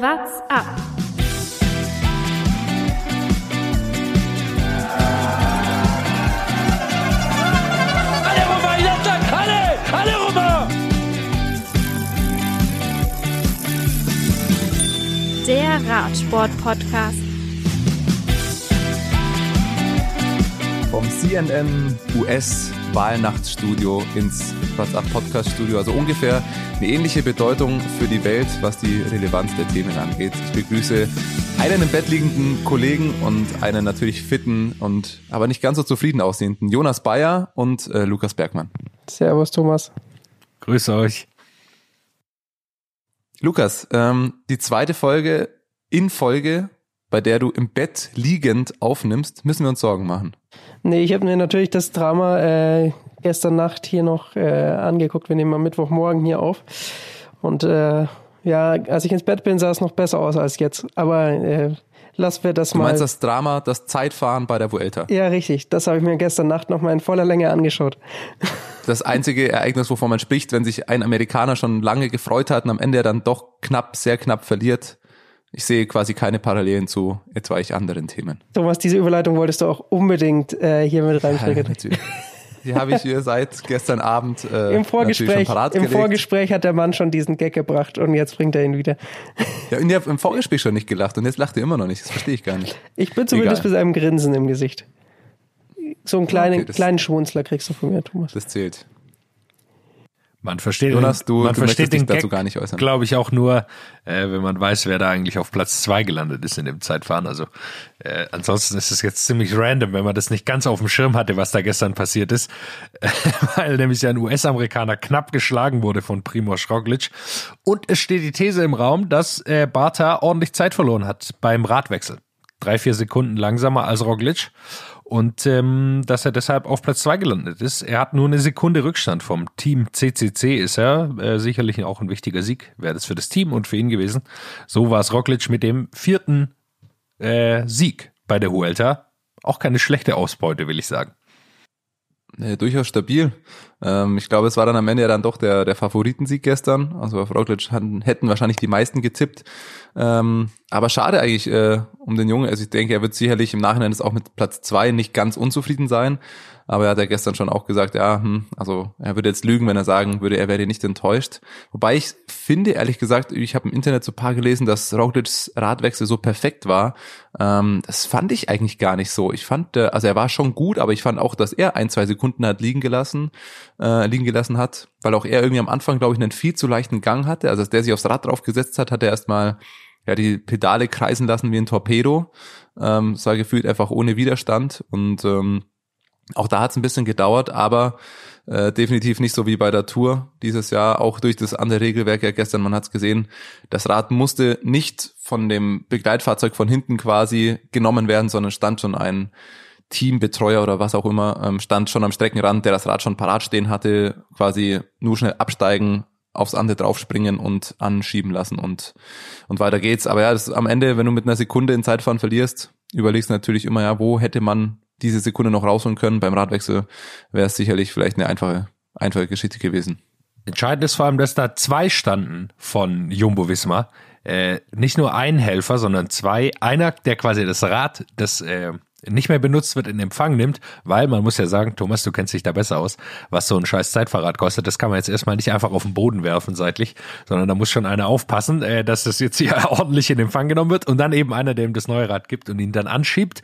What's up? Alle rüber, jetzt alle! Alle rüber! Der Radsport-Podcast. Vom CNN US Wahlnachtsstudio ins WhatsApp Podcast Studio. Also ungefähr eine ähnliche Bedeutung für die Welt, was die Relevanz der Themen angeht. Ich begrüße einen im Bett liegenden Kollegen und einen natürlich fitten und aber nicht ganz so zufrieden aussehenden Jonas Bayer und äh, Lukas Bergmann. Servus, Thomas. Grüße euch. Lukas, ähm, die zweite Folge in Folge, bei der du im Bett liegend aufnimmst, müssen wir uns Sorgen machen. Nee, ich habe mir natürlich das Drama äh, gestern Nacht hier noch äh, angeguckt. Wir nehmen am Mittwochmorgen hier auf. Und äh, ja, als ich ins Bett bin, sah es noch besser aus als jetzt. Aber äh, lassen wir das Du mal. meinst das Drama, das Zeitfahren bei der Vuelta? ja, richtig. Das habe ich mir gestern Nacht noch mal in voller Länge angeschaut. das einzige Ereignis, wovon man spricht, wenn sich ein Amerikaner schon lange gefreut hat und am Ende dann doch knapp, sehr knapp verliert. Ich sehe quasi keine Parallelen zu etwaig anderen Themen. Thomas, diese Überleitung wolltest du auch unbedingt äh, hier mit Ja, reinbringen. natürlich. Die habe ich hier seit gestern Abend äh, Im Vorgespräch, parat Im. Vorgespräch hat der Mann schon diesen Gag gebracht und jetzt bringt er ihn wieder. Ja, und ihr habt im Vorgespräch schon nicht gelacht und jetzt lacht ihr immer noch nicht. Das verstehe ich gar nicht. Ich bin zumindest Egal. mit einem Grinsen im Gesicht. So einen kleinen, Okay, kleinen Schwunzler kriegst du von mir, Thomas. Das zählt. Man versteht, Jonas, du- man du versteht den dazu Gag, gar nicht äußern. glaube ich, auch nur, äh, wenn man weiß, wer da eigentlich auf Platz zwei gelandet ist in dem Zeitfahren. Also äh, ansonsten ist es jetzt ziemlich random, wenn man das nicht ganz auf dem Schirm hatte, was da gestern passiert ist, weil nämlich ein US-Amerikaner knapp geschlagen wurde von Primoz Roglic. Und es steht die These im Raum, dass äh, Barta ordentlich Zeit verloren hat beim Radwechsel. Drei, vier Sekunden langsamer als Roglic. Und ähm, dass er deshalb auf Platz zwei gelandet ist. Er hat nur eine Sekunde Rückstand vom Team CCC, ist er. Äh, sicherlich auch ein wichtiger Sieg, wäre das für das Team und für ihn gewesen. So war es Roglic mit dem vierten äh, Sieg bei der Vuelta. Auch keine schlechte Ausbeute, will ich sagen. Nee, durchaus stabil. Ähm, ich glaube, es war dann am Ende ja dann doch der, der Favoritensieg gestern. Also auf Roglic hatten, hätten wahrscheinlich die meisten getippt. Ähm, aber schade eigentlich äh, um den Jungen. Also ich denke, er wird sicherlich im Nachhinein auch mit Platz zwei nicht ganz unzufrieden sein. Aber er hat ja gestern schon auch gesagt, ja, hm, also er würde jetzt lügen, wenn er sagen würde, er wäre nicht enttäuscht. Wobei ich finde, ehrlich gesagt, ich habe im Internet so paar gelesen, dass Roglics Radwechsel so perfekt war. Ähm, das fand ich eigentlich gar nicht so. Ich fand, äh, also er war schon gut, aber ich fand auch, dass er ein, zwei Sekunden hat liegen gelassen, äh, liegen gelassen hat, weil auch er irgendwie am Anfang, glaube ich, einen viel zu leichten Gang hatte. Also als der sich aufs Rad draufgesetzt hat, hat er erstmal ja, die Pedale kreisen lassen wie ein Torpedo. Ähm, es war gefühlt einfach ohne Widerstand und ähm, auch da hat es ein bisschen gedauert, aber äh, definitiv nicht so wie bei der Tour dieses Jahr, auch durch das andere Regelwerk ja gestern, man hat es gesehen, das Rad musste nicht von dem Begleitfahrzeug von hinten quasi genommen werden, sondern stand schon ein Teambetreuer oder was auch immer, ähm, stand schon am Streckenrand, der das Rad schon parat stehen hatte, quasi nur schnell absteigen, aufs andere draufspringen und anschieben lassen und, und weiter geht's. Aber ja, das am Ende, wenn du mit einer Sekunde in Zeitfahren verlierst, überlegst du natürlich immer, ja, wo hätte man diese Sekunde noch rausholen können. Beim Radwechsel wäre es sicherlich vielleicht eine einfache, einfache Geschichte gewesen. Entscheidend ist vor allem, dass da zwei standen von Jumbo Visma. Äh, nicht nur ein Helfer, sondern zwei. Einer, der quasi das Rad, das äh, nicht mehr benutzt wird, in Empfang nimmt, weil man muss ja sagen, Thomas, du kennst dich da besser aus, was so ein scheiß Zeitfahrrad kostet. Das kann man jetzt erstmal nicht einfach auf den Boden werfen seitlich, sondern da muss schon einer aufpassen, äh, dass das jetzt hier ordentlich in Empfang genommen wird und dann eben einer, der ihm das neue Rad gibt und ihn dann anschiebt.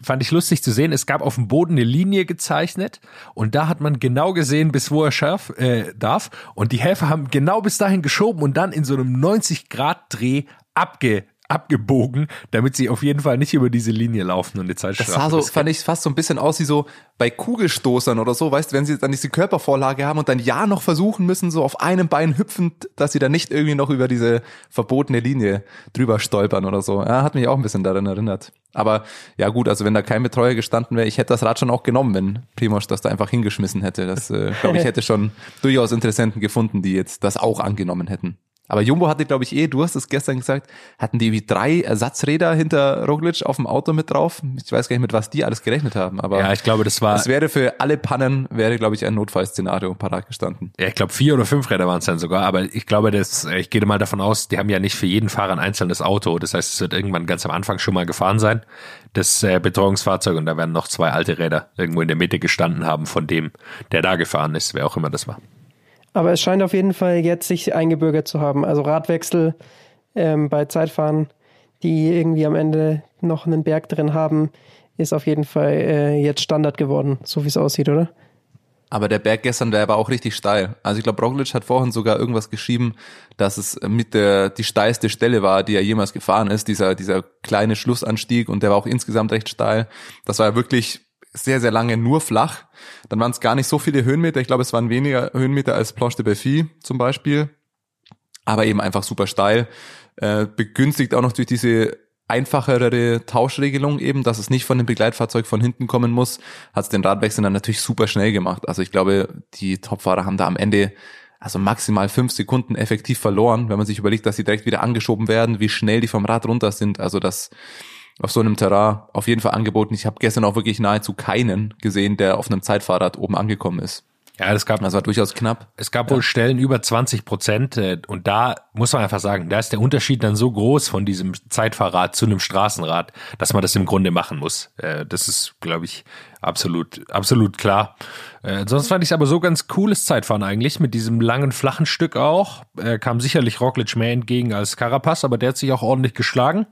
Fand ich lustig zu sehen. Es gab auf dem Boden eine Linie gezeichnet und da hat man genau gesehen, bis wo er scharf äh, darf. Und die Helfer haben genau bis dahin geschoben und dann in so einem 90-Grad-Dreh abge abgebogen, damit sie auf jeden Fall nicht über diese Linie laufen und die Zeitstrafe. Das sah so, fand ich fast so ein bisschen aus wie so bei Kugelstoßern oder so, weißt du, wenn sie dann diese Körpervorlage haben und dann ja noch versuchen müssen, so auf einem Bein hüpfend, dass sie dann nicht irgendwie noch über diese verbotene Linie drüber stolpern oder so. Ja, hat mich auch ein bisschen daran erinnert. Aber ja gut, also wenn da kein Betreuer gestanden wäre, ich hätte das Rad schon auch genommen, wenn Primoz das da einfach hingeschmissen hätte. Das, äh, glaube ich, hätte schon durchaus Interessenten gefunden, die jetzt das auch angenommen hätten. Aber Jumbo hatte, glaube ich, eh, du hast es gestern gesagt, hatten die wie drei Ersatzräder hinter Roglic auf dem Auto mit drauf. Ich weiß gar nicht, mit was die alles gerechnet haben. Aber Ja, ich glaube, das war, es wäre für alle Pannen, wäre, glaube ich, ein Notfallszenario parat gestanden. ja, ich glaube, vier oder fünf Räder waren es dann sogar, aber ich glaube, das, ich gehe mal davon aus, die haben ja nicht für jeden Fahrer ein einzelnes Auto. Das heißt, es wird irgendwann ganz am Anfang schon mal gefahren sein, das äh, Betreuungsfahrzeug, und da werden noch zwei alte Räder irgendwo in der Mitte gestanden haben von dem, der da gefahren ist, wer auch immer das war. Aber es scheint auf jeden Fall jetzt sich eingebürgert zu haben. Also Radwechsel ähm, bei Zeitfahren, die irgendwie am Ende noch einen Berg drin haben, ist auf jeden Fall äh, jetzt Standard geworden, so wie es aussieht, oder? Aber der Berg gestern, der war auch richtig steil. Also ich glaube, Roglic hat vorhin sogar irgendwas geschrieben, dass es mit der die steilste Stelle war, die er jemals gefahren ist, dieser dieser kleine Schlussanstieg und der war auch insgesamt recht steil. Das war wirklich sehr sehr lange nur flach. Dann waren es gar nicht so viele Höhenmeter. Ich glaube, es waren weniger Höhenmeter als Planche de Belfi zum Beispiel, aber eben einfach super steil. Äh, begünstigt auch noch durch diese einfachere Tauschregelung eben, dass es nicht von dem Begleitfahrzeug von hinten kommen muss, hat es den Radwechsel dann natürlich super schnell gemacht. Also ich glaube, die Topfahrer haben da am Ende also maximal fünf Sekunden effektiv verloren, wenn man sich überlegt, dass sie direkt wieder angeschoben werden, wie schnell die vom Rad runter sind. Also das auf so einem Terrain auf jeden Fall angeboten. Ich habe gestern auch wirklich nahezu keinen gesehen, der auf einem Zeitfahrrad oben angekommen ist. Ja, das gab, Das war durchaus knapp. es gab wohl Stellen über 20 Prozent äh, und da muss man einfach sagen, da ist der Unterschied dann so groß von diesem Zeitfahrrad zu einem Straßenrad, dass man das im Grunde machen muss. Äh, Das ist, glaube ich, absolut, absolut klar. Äh, Sonst fand ich es aber so ganz cooles Zeitfahren eigentlich, mit diesem langen, flachen Stück auch. Kam sicherlich Roglic mehr entgegen als Carapaz, aber der hat sich auch ordentlich geschlagen.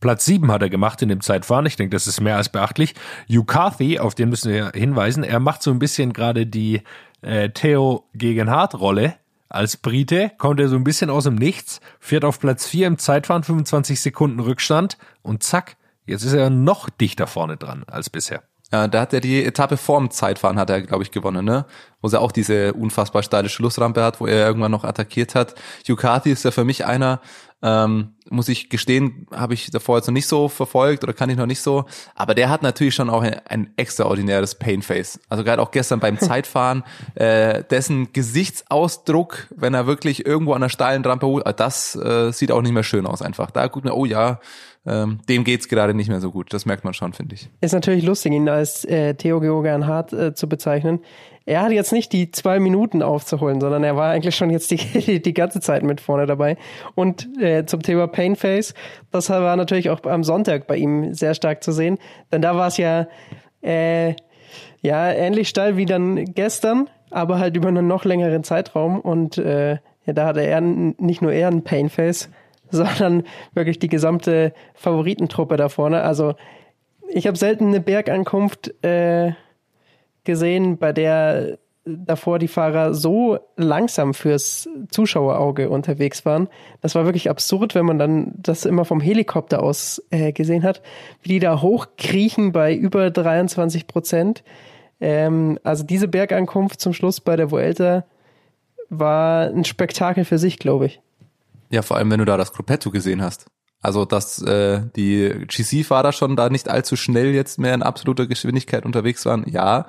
Platz sieben hat er gemacht in dem Zeitfahren. Ich denke, das ist mehr als beachtlich. Carthy, auf den müssen wir hinweisen, er macht so ein bisschen gerade die äh, Theo gegen Hart-Rolle. Als Brite kommt er so ein bisschen aus dem Nichts, fährt auf Platz vier im Zeitfahren, 25 Sekunden Rückstand und zack, jetzt ist er noch dichter vorne dran als bisher. Ja, da hat er die Etappe vorm Zeitfahren hat er, glaube ich, gewonnen, ne? Wo sie auch diese unfassbar steile Schlussrampe hat, wo er irgendwann noch attackiert hat. Ducati ist ja für mich einer, ähm, muss ich gestehen, habe ich davor jetzt noch nicht so verfolgt oder kann ich noch nicht so. Aber der hat natürlich schon auch ein, ein extraordinäres Painface. Also gerade auch gestern beim Zeitfahren, äh, dessen Gesichtsausdruck, wenn er wirklich irgendwo an der steilen Rampe holt, äh, das äh, sieht auch nicht mehr schön aus einfach. Da guckt man, oh ja, ähm, dem geht's gerade nicht mehr so gut. Das merkt man schon, finde ich. Ist natürlich lustig, ihn als äh, Theo Georgian Hart äh, zu bezeichnen. Er hat jetzt nicht die zwei Minuten aufzuholen, sondern er war eigentlich schon jetzt die, die ganze Zeit mit vorne dabei. Und äh, zum Thema Painface, das war natürlich auch am Sonntag bei ihm sehr stark zu sehen. Denn da war es ja, äh, ja ähnlich steil wie dann gestern, aber halt über einen noch längeren Zeitraum. Und äh, ja, da hatte er nicht nur er ein Painface, sondern wirklich die gesamte Favoritentruppe da vorne. Also ich habe selten eine Bergankunft äh, gesehen, bei der davor die Fahrer so langsam fürs Zuschauerauge unterwegs waren. Das war wirklich absurd, wenn man dann das immer vom Helikopter aus äh, gesehen hat, wie die da hochkriechen bei über 23 Prozent. Ähm, also diese Bergankunft zum Schluss bei der Vuelta war ein Spektakel für sich, glaube ich. Ja, vor allem, wenn du da das Gruppetto gesehen hast. Also, dass äh, die GC-Fahrer schon da nicht allzu schnell jetzt mehr in absoluter Geschwindigkeit unterwegs waren, ja.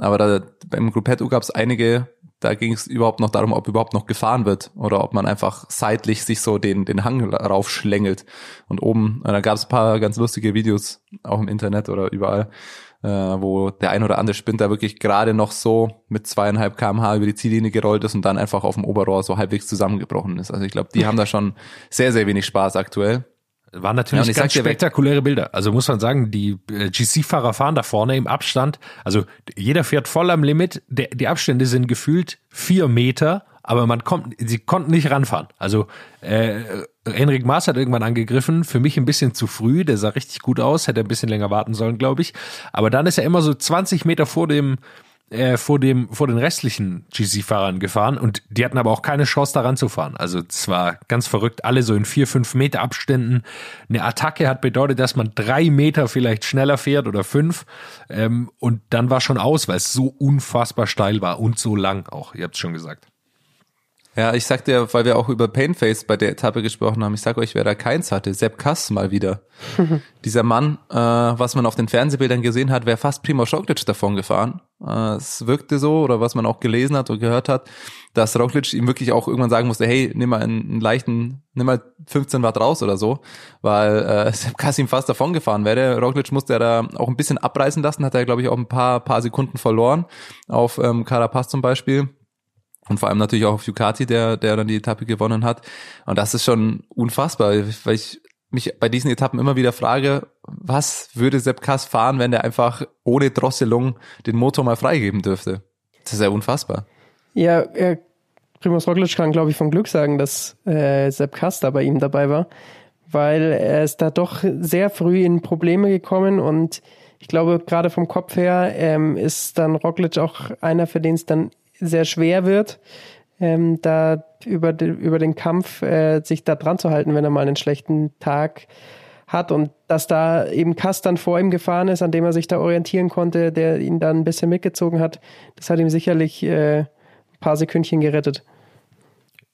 Aber da, beim Gruppetto gab es einige, da ging es überhaupt noch darum, ob überhaupt noch gefahren wird oder ob man einfach seitlich sich so den, den Hang raufschlängelt. Und oben, äh, da gab es ein paar ganz lustige Videos, auch im Internet oder überall, äh, wo der ein oder andere Sprinter wirklich gerade noch so mit zweieinhalb kmh über die Ziellinie gerollt ist und dann einfach auf dem Oberrohr so halbwegs zusammengebrochen ist. Also ich glaube, die haben da schon sehr, sehr wenig Spaß aktuell. Waren Ja, natürlich ich ganz spektakuläre Bilder. Also muss man sagen, die äh, GC-Fahrer fahren da vorne im Abstand. Also jeder fährt voll am Limit. Der, die Abstände sind gefühlt vier Meter, aber man kommt, sie konnten nicht ranfahren. Also äh, Henrik Maas hat irgendwann angegriffen, für mich ein bisschen zu früh. Der sah richtig gut aus, hätte ein bisschen länger warten sollen, glaube ich. Aber dann ist er immer so 20 Meter vor dem äh, vor dem vor den restlichen GC-Fahrern gefahren und die hatten aber auch keine Chance daran zu fahren. Also es war ganz verrückt, alle so in vier fünf Meter Abständen. Eine Attacke hat bedeutet, dass man drei Meter vielleicht schneller fährt oder fünf ähm, und dann war schon aus, weil es so unfassbar steil war und so lang auch. Ihr habt es schon gesagt. Ja, ich sagte ja, weil wir auch über Painface bei der Etappe gesprochen haben, ich sag euch, wer da keins hatte, Sepp Kass mal wieder. Dieser Mann, äh, was man auf den Fernsehbildern gesehen hat, wäre fast Primo Roglic davon gefahren. Äh, es wirkte so, oder was man auch gelesen hat und gehört hat, dass Roglic ihm wirklich auch irgendwann sagen musste, hey, nimm mal einen, einen leichten, nimm mal 15 Watt raus oder so, weil äh, Sepp Kassim fast davon gefahren wäre. Roglic musste er da auch ein bisschen abreißen lassen, hat er, glaube ich, auch ein paar, paar Sekunden verloren auf ähm, Carapaz zum Beispiel. Und vor allem natürlich auch auf Ducati, der, der dann die Etappe gewonnen hat. Und das ist schon unfassbar, weil ich mich bei diesen Etappen immer wieder frage, was würde Sepp Kass fahren, wenn der einfach ohne Drosselung den Motor mal freigeben dürfte? Das ist ja unfassbar. Ja, äh, Primoz Roglic kann, glaube ich, von Glück sagen, dass äh, Sepp Kass da bei ihm dabei war, weil er ist da doch sehr früh in Probleme gekommen und ich glaube, gerade vom Kopf her ähm, ist dann Roglic auch einer, für den es dann sehr schwer wird, ähm, da über, de, über den Kampf äh, sich da dran zu halten, wenn er mal einen schlechten Tag hat und dass da eben Kass dann vor ihm gefahren ist, an dem er sich da orientieren konnte, der ihn dann ein bisschen mitgezogen hat, das hat ihm sicherlich äh, ein paar Sekündchen gerettet.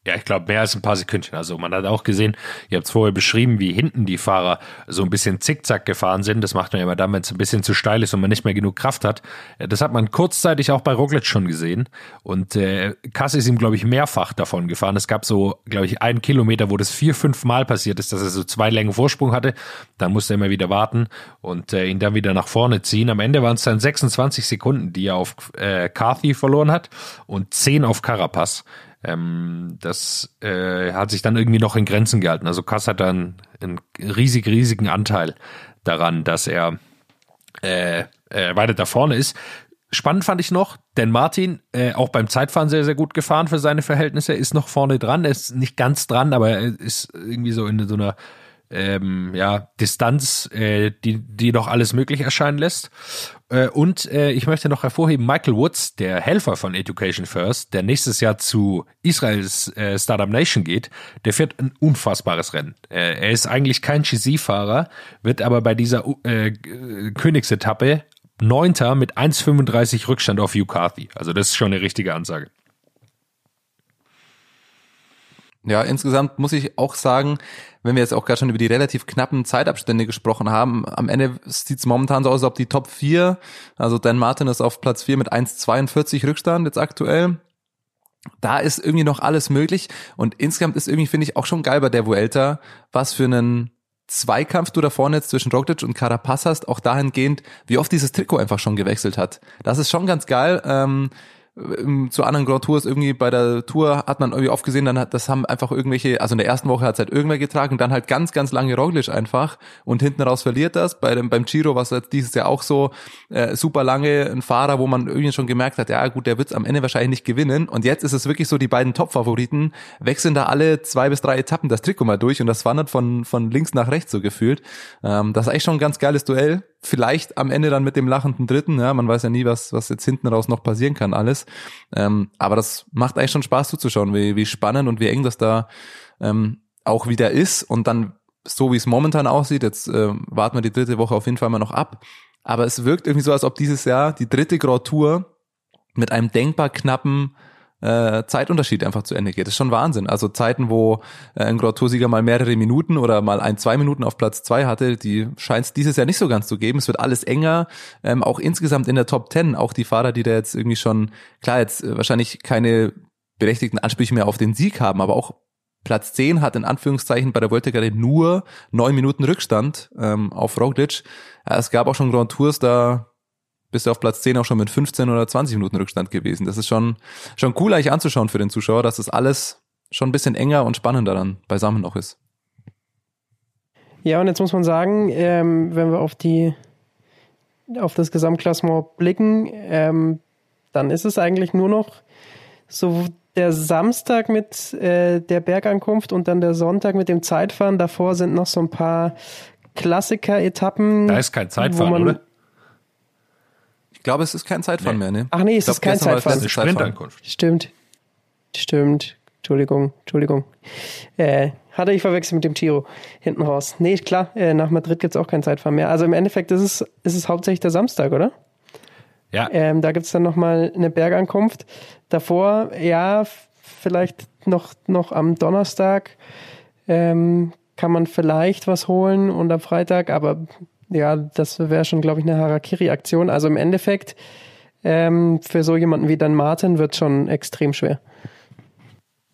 Ja, ich glaube, mehr als ein paar Sekündchen. Also man hat auch gesehen, ihr habt es vorher beschrieben, wie hinten die Fahrer so ein bisschen zickzack gefahren sind. Das macht man ja immer dann, wenn es ein bisschen zu steil ist und man nicht mehr genug Kraft hat. Äh, das hat man kurzzeitig auch bei Roglic schon gesehen. Und äh, Kass ist ihm, glaube ich, mehrfach davon gefahren. Es gab so, glaube ich, einen Kilometer, wo das vier, fünf Mal passiert ist, dass er so zwei Längen Vorsprung hatte. Dann musste er immer wieder warten und äh, ihn dann wieder nach vorne ziehen. Am Ende waren es dann 26 Sekunden, die er auf äh, Carthy verloren hat und 10 auf Carapaz. Ähm, das äh, hat sich dann irgendwie noch in Grenzen gehalten. Also Kass hat dann einen riesig, riesigen Anteil daran, dass er äh, äh, weiter da vorne ist. Spannend fand ich noch, denn Martin, äh, auch beim Zeitfahren sehr, sehr gut gefahren für seine Verhältnisse, ist noch vorne dran. Er ist nicht ganz dran, aber er ist irgendwie so in so einer ähm, ja, Distanz, äh, die, die doch alles möglich erscheinen lässt. Äh, und äh, ich möchte noch hervorheben, Michael Woods, der Helfer von Education First, der nächstes Jahr zu Israels äh, Startup Nation geht, der fährt ein unfassbares Rennen. Äh, er ist eigentlich kein GC-Fahrer, wird aber bei dieser äh, Königsetappe Neunter mit 1,35 Rückstand auf Hugh Carthy. Also das ist schon eine richtige Ansage. Ja, insgesamt muss ich auch sagen, wenn wir jetzt auch gerade schon über die relativ knappen Zeitabstände gesprochen haben, am Ende sieht es momentan so aus, als ob die Top 4, also Dan Martin ist auf Platz 4 mit 1,42 Rückstand jetzt aktuell. Da ist irgendwie noch alles möglich und insgesamt ist irgendwie, finde ich, auch schon geil bei der Vuelta, was für einen Zweikampf du da vorne jetzt zwischen Roglic und Carapaz hast, auch dahingehend, wie oft dieses Trikot einfach schon gewechselt hat. Das ist schon ganz geil. Ähm, zu anderen Grand Tours irgendwie bei der Tour hat man irgendwie oft gesehen, dann hat das haben einfach irgendwelche, also in der ersten Woche hat es halt irgendwer getragen dann halt ganz, ganz lange Roglic einfach und hinten raus verliert das. Bei dem, beim Giro war es jetzt dieses Jahr auch so äh, super lange ein Fahrer, wo man irgendwie schon gemerkt hat, ja gut, der wird es am Ende wahrscheinlich nicht gewinnen und jetzt ist es wirklich so, die beiden Top-Favoriten wechseln da alle zwei bis drei Etappen das Trikot mal durch und das wandert von, von links nach rechts so gefühlt. Ähm, das ist eigentlich schon ein ganz geiles Duell vielleicht am Ende dann mit dem lachenden Dritten, ja, man weiß ja nie, was, was jetzt hinten raus noch passieren kann, alles. Ähm, aber das macht eigentlich schon Spaß zuzuschauen, wie, wie spannend und wie eng das da ähm, auch wieder ist. Und dann, so wie es momentan aussieht, jetzt äh, warten wir die dritte Woche auf jeden Fall mal noch ab. Aber es wirkt irgendwie so, als ob dieses Jahr die dritte Grand Tour mit einem denkbar knappen äh, Zeitunterschied einfach zu Ende geht. Das ist schon Wahnsinn. Also Zeiten, wo äh, ein Grand Tour-Sieger mal mehrere Minuten oder mal ein, zwei Minuten auf Platz zwei hatte, die scheint es dieses Jahr nicht so ganz zu geben. Es wird alles enger, ähm, auch insgesamt in der Top Ten. Auch die Fahrer, die da jetzt irgendwie schon, klar, jetzt äh, wahrscheinlich keine berechtigten Ansprüche mehr auf den Sieg haben, aber auch Platz 10 hat in Anführungszeichen bei der Volta gerade nur neun Minuten Rückstand ähm, auf Roglic. Es gab auch schon Grand Tours, da bist du auf Platz 10 auch schon mit 15 oder 20 Minuten Rückstand gewesen. Das ist schon, schon cool eigentlich anzuschauen für den Zuschauer, dass das alles schon ein bisschen enger und spannender dann beisammen noch ist. Ja, und jetzt muss man sagen, ähm, wenn wir auf die auf das Gesamtklassement blicken, ähm, dann ist es eigentlich nur noch so der Samstag mit äh, der Bergankunft und dann der Sonntag mit dem Zeitfahren. Davor sind noch so ein paar Klassiker-Etappen. Da ist kein Zeitfahren, man, oder? Glaube, es ist kein Zeitfahren nee. mehr, ne? Ach nee, es ist kein Zeitfahren. Es ist Sprintankunft. Stimmt. Stimmt. Entschuldigung, Entschuldigung. Äh, hatte ich verwechselt mit dem Tiro hinten raus. Nee, klar, äh, nach Madrid gibt's auch kein Zeitfahren mehr. Also im Endeffekt ist es, ist es hauptsächlich der Samstag, oder? Ja. Ähm, da gibt's dann nochmal eine Bergankunft. Davor, ja, vielleicht noch, noch am Donnerstag ähm, kann man vielleicht was holen und am Freitag, aber ja, das wäre schon, glaube ich, eine Harakiri-Aktion. Also im Endeffekt ähm, für so jemanden wie Dan Martin wird schon extrem schwer.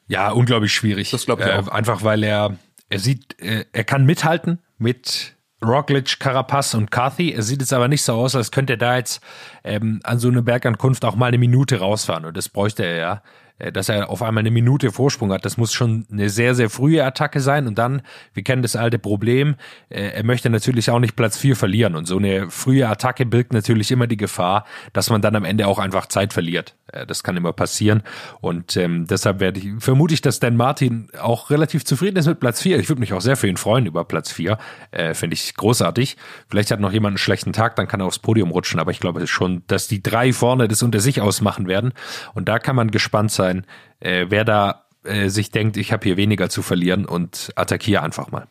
Ja, unglaublich schwierig. Das glaub ich auch. Einfach weil er, er sieht, äh, er kann mithalten mit Roglic, Carapaz und Carthy. Es sieht jetzt aber nicht so aus, als könnte er da jetzt ähm, an so eine Bergankunft auch mal eine Minute rausfahren. Und das bräuchte er ja. Äh, dass er auf einmal eine Minute Vorsprung hat. Das muss schon eine sehr, sehr frühe Attacke sein. Und dann, wir kennen das alte Problem, äh, er möchte natürlich auch nicht Platz vier verlieren. Und so eine frühe Attacke birgt natürlich immer die Gefahr, dass man dann am Ende auch einfach Zeit verliert. Äh, das kann immer passieren. Und ähm, deshalb werde ich, vermute ich, dass Dan Martin auch relativ zufrieden ist mit Platz vier. Ich würde mich auch sehr für ihn freuen über Platz vier. Äh, Finde ich großartig. Vielleicht hat noch jemand einen schlechten Tag, dann kann er aufs Podium rutschen. Aber ich glaube schon, dass die drei vorne das unter sich ausmachen werden. Und da kann man gespannt sein, sein, äh, wer da äh, sich denkt, ich habe hier weniger zu verlieren und attackiere einfach mal.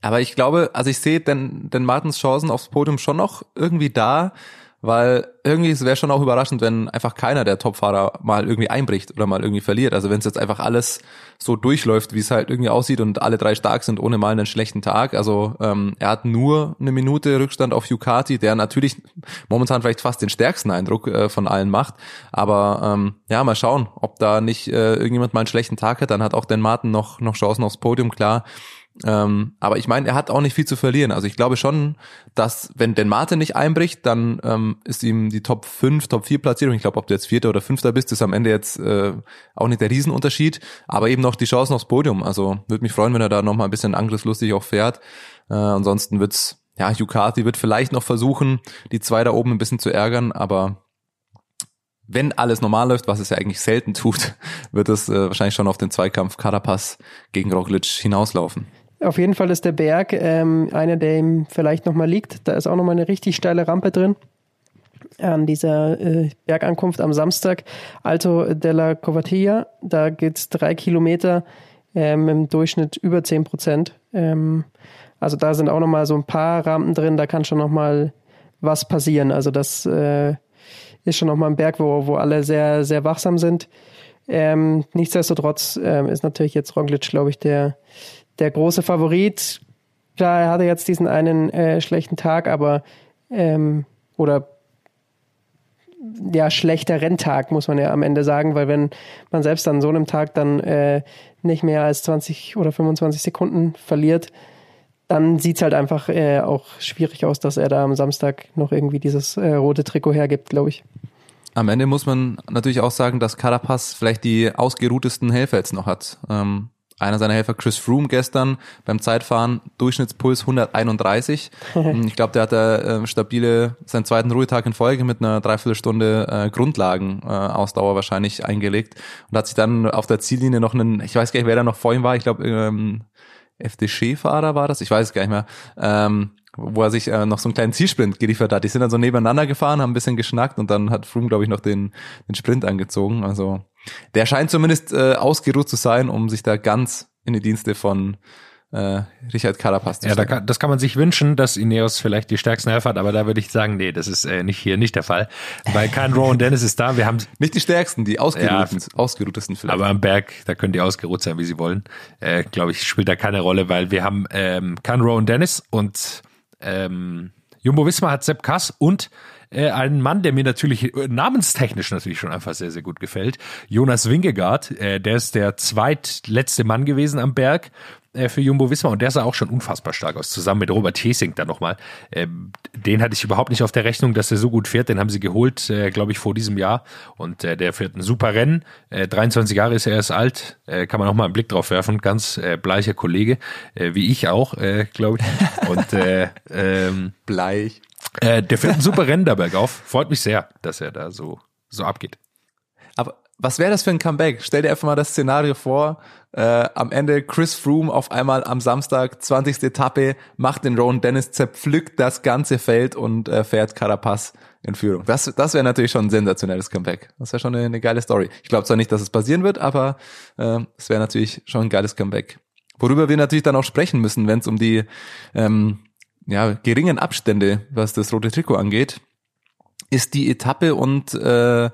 Aber ich glaube, also ich sehe denn, denn Martins Chancen aufs Podium schon noch irgendwie da, weil irgendwie es wäre schon auch überraschend, wenn einfach keiner der Topfahrer mal irgendwie einbricht oder mal irgendwie verliert. Also wenn es jetzt einfach alles so durchläuft, wie es halt irgendwie aussieht und alle drei stark sind, ohne mal einen schlechten Tag. Also ähm, er hat nur eine Minute Rückstand auf Ducati, der natürlich momentan vielleicht fast den stärksten Eindruck äh, von allen macht. Aber ähm, ja, mal schauen, ob da nicht äh, irgendjemand mal einen schlechten Tag hat. Dann hat auch Dan Martin noch noch Chancen aufs Podium, klar. Ähm, aber ich meine, er hat auch nicht viel zu verlieren. Also ich glaube schon, dass wenn den Martin nicht einbricht, dann ähm, ist ihm die Top 5, Top 4 Platzierung, ich glaube, ob du jetzt Vierter oder Fünfter bist, ist am Ende jetzt äh, auch nicht der Riesenunterschied, aber eben noch die Chancen aufs Podium. Also würde mich freuen, wenn er da nochmal ein bisschen angriffslustig auch fährt. Äh, ansonsten wird's, ja, Ducati wird vielleicht noch versuchen, die zwei da oben ein bisschen zu ärgern, aber wenn alles normal läuft, was es ja eigentlich selten tut, wird es äh, wahrscheinlich schon auf den Zweikampf Carapaz gegen Roglic hinauslaufen. Auf jeden Fall ist der Berg ähm, einer, der ihm vielleicht nochmal liegt. Da ist auch nochmal eine richtig steile Rampe drin an dieser äh, Bergankunft am Samstag. Alto della Covatilla, da geht's drei Kilometer ähm, im Durchschnitt über zehn Prozent. Ähm, also da sind auch nochmal so ein paar Rampen drin, da kann schon nochmal was passieren. Also das äh, ist schon nochmal ein Berg, wo, wo alle sehr, sehr wachsam sind. Ähm, nichtsdestotrotz ähm, ist natürlich jetzt Roglic, glaube ich, der, der große Favorit. Klar, er hatte jetzt diesen einen äh, schlechten Tag, aber ähm, oder ja, schlechter Renntag, muss man ja am Ende sagen, weil wenn man selbst an so einem Tag dann äh, nicht mehr als 20 oder 25 Sekunden verliert, dann sieht's halt einfach äh, auch schwierig aus, dass er da am Samstag noch irgendwie dieses äh, rote Trikot hergibt, glaube ich. Am Ende muss man natürlich auch sagen, dass Carapaz vielleicht die ausgeruhtesten Helfer jetzt noch hat. Ähm, einer seiner Helfer, Chris Froome, gestern beim Zeitfahren Durchschnittspuls 131. ich glaube, der hat äh, stabile seinen zweiten Ruhetag in Folge mit einer Dreiviertelstunde äh, Grundlagenausdauer äh, wahrscheinlich eingelegt und hat sich dann auf der Ziellinie noch einen, ich weiß gar nicht, wer da noch vor ihm war, ich glaube ähm, FDC-Fahrer war das, ich weiß es gar nicht mehr, ähm, wo er sich äh, noch so einen kleinen Zielsprint geliefert hat. Die sind dann so nebeneinander gefahren, haben ein bisschen geschnackt und dann hat Froome, glaube ich, noch den, den Sprint angezogen. Also der scheint zumindest äh, ausgeruht zu sein, um sich da ganz in die Dienste von äh, Richard Carapaz zu Ja, da kann, das kann man sich wünschen, dass Ineos vielleicht die stärksten Helfer hat, aber da würde ich sagen, nee, das ist äh, nicht hier nicht der Fall. Weil kein Rowan Dennis ist da, wir haben nicht die stärksten, die ausgeruhten, ja, ausgeruhtesten vielleicht. Aber am Berg, da können die ausgeruht sein, wie sie wollen. Äh, Glaube ich, spielt da keine Rolle, weil wir haben ähm, kein Rowan Dennis und ähm, Jumbo Wismar hat Sepp Kass und äh, einen Mann, der mir natürlich äh, namenstechnisch natürlich schon einfach sehr, sehr gut gefällt. Jonas Wingegaard, äh, der ist der zweitletzte Mann gewesen am Berg äh, für Jumbo Wismar. Und der sah auch schon unfassbar stark aus, zusammen mit Robert Hesing dann nochmal. Ähm, den hatte ich überhaupt nicht auf der Rechnung, dass er so gut fährt, den haben sie geholt, äh, glaube ich, vor diesem Jahr. Und äh, der fährt ein super Rennen, äh, 23 Jahre ist er erst alt, äh, kann man auch mal einen Blick drauf werfen, ganz äh, bleicher Kollege, äh, wie ich auch, äh, glaube ich, und äh, ähm, bleich. Äh, der fährt ein super Rennen da bergauf. Freut mich sehr, dass er da so, so abgeht. Aber was wäre das für ein Comeback? Stell dir einfach mal das Szenario vor. Äh, am Ende Chris Froome auf einmal am Samstag, 20. Etappe, macht den Rowan Dennis, zerpflückt das ganze Feld und äh, fährt Carapaz in Führung. Das, das wäre natürlich schon ein sensationelles Comeback. Das wäre schon eine, eine, geile Story. Ich glaube zwar nicht, dass es passieren wird, aber äh, es wäre natürlich schon ein geiles Comeback. Worüber wir natürlich dann auch sprechen müssen, wenn es um die ähm, ja, geringen Abstände, was das rote Trikot angeht, ist die Etappe und äh,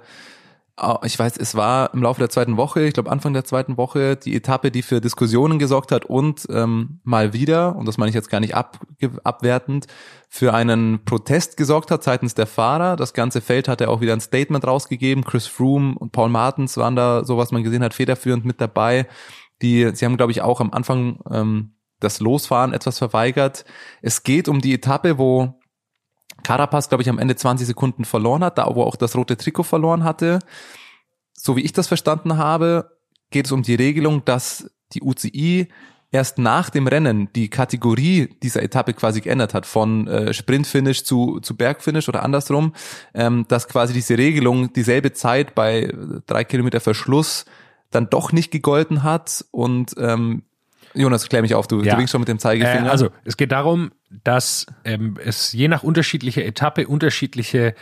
ich weiß, es war im Laufe der zweiten Woche, ich glaube Anfang der zweiten Woche, die Etappe, die für Diskussionen gesorgt hat und ähm, mal wieder, und das meine ich jetzt gar nicht ab, abwertend, für einen Protest gesorgt hat seitens der Fahrer. Das ganze Feld hat er auch wieder ein Statement rausgegeben. Chris Froome und Paul Martens waren da, so was man gesehen hat, federführend mit dabei. Die, sie haben, glaube ich, auch am Anfang ähm, das Losfahren etwas verweigert. Es geht um die Etappe, wo Carapaz, glaube ich, am Ende 20 Sekunden verloren hat, da wo auch das rote Trikot verloren hatte. So wie ich das verstanden habe, geht es um die Regelung, dass die UCI erst nach dem Rennen die Kategorie dieser Etappe quasi geändert hat, von äh, Sprintfinish zu, zu Bergfinish oder andersrum, ähm, dass quasi diese Regelung dieselbe Zeit bei drei Kilometer Verschluss dann doch nicht gegolten hat und ähm, Jonas, klär mich auf, du, ja. du winkst schon mit dem Zeigefinger. Äh, also, es geht darum, dass ähm, es je nach unterschiedlicher Etappe unterschiedliche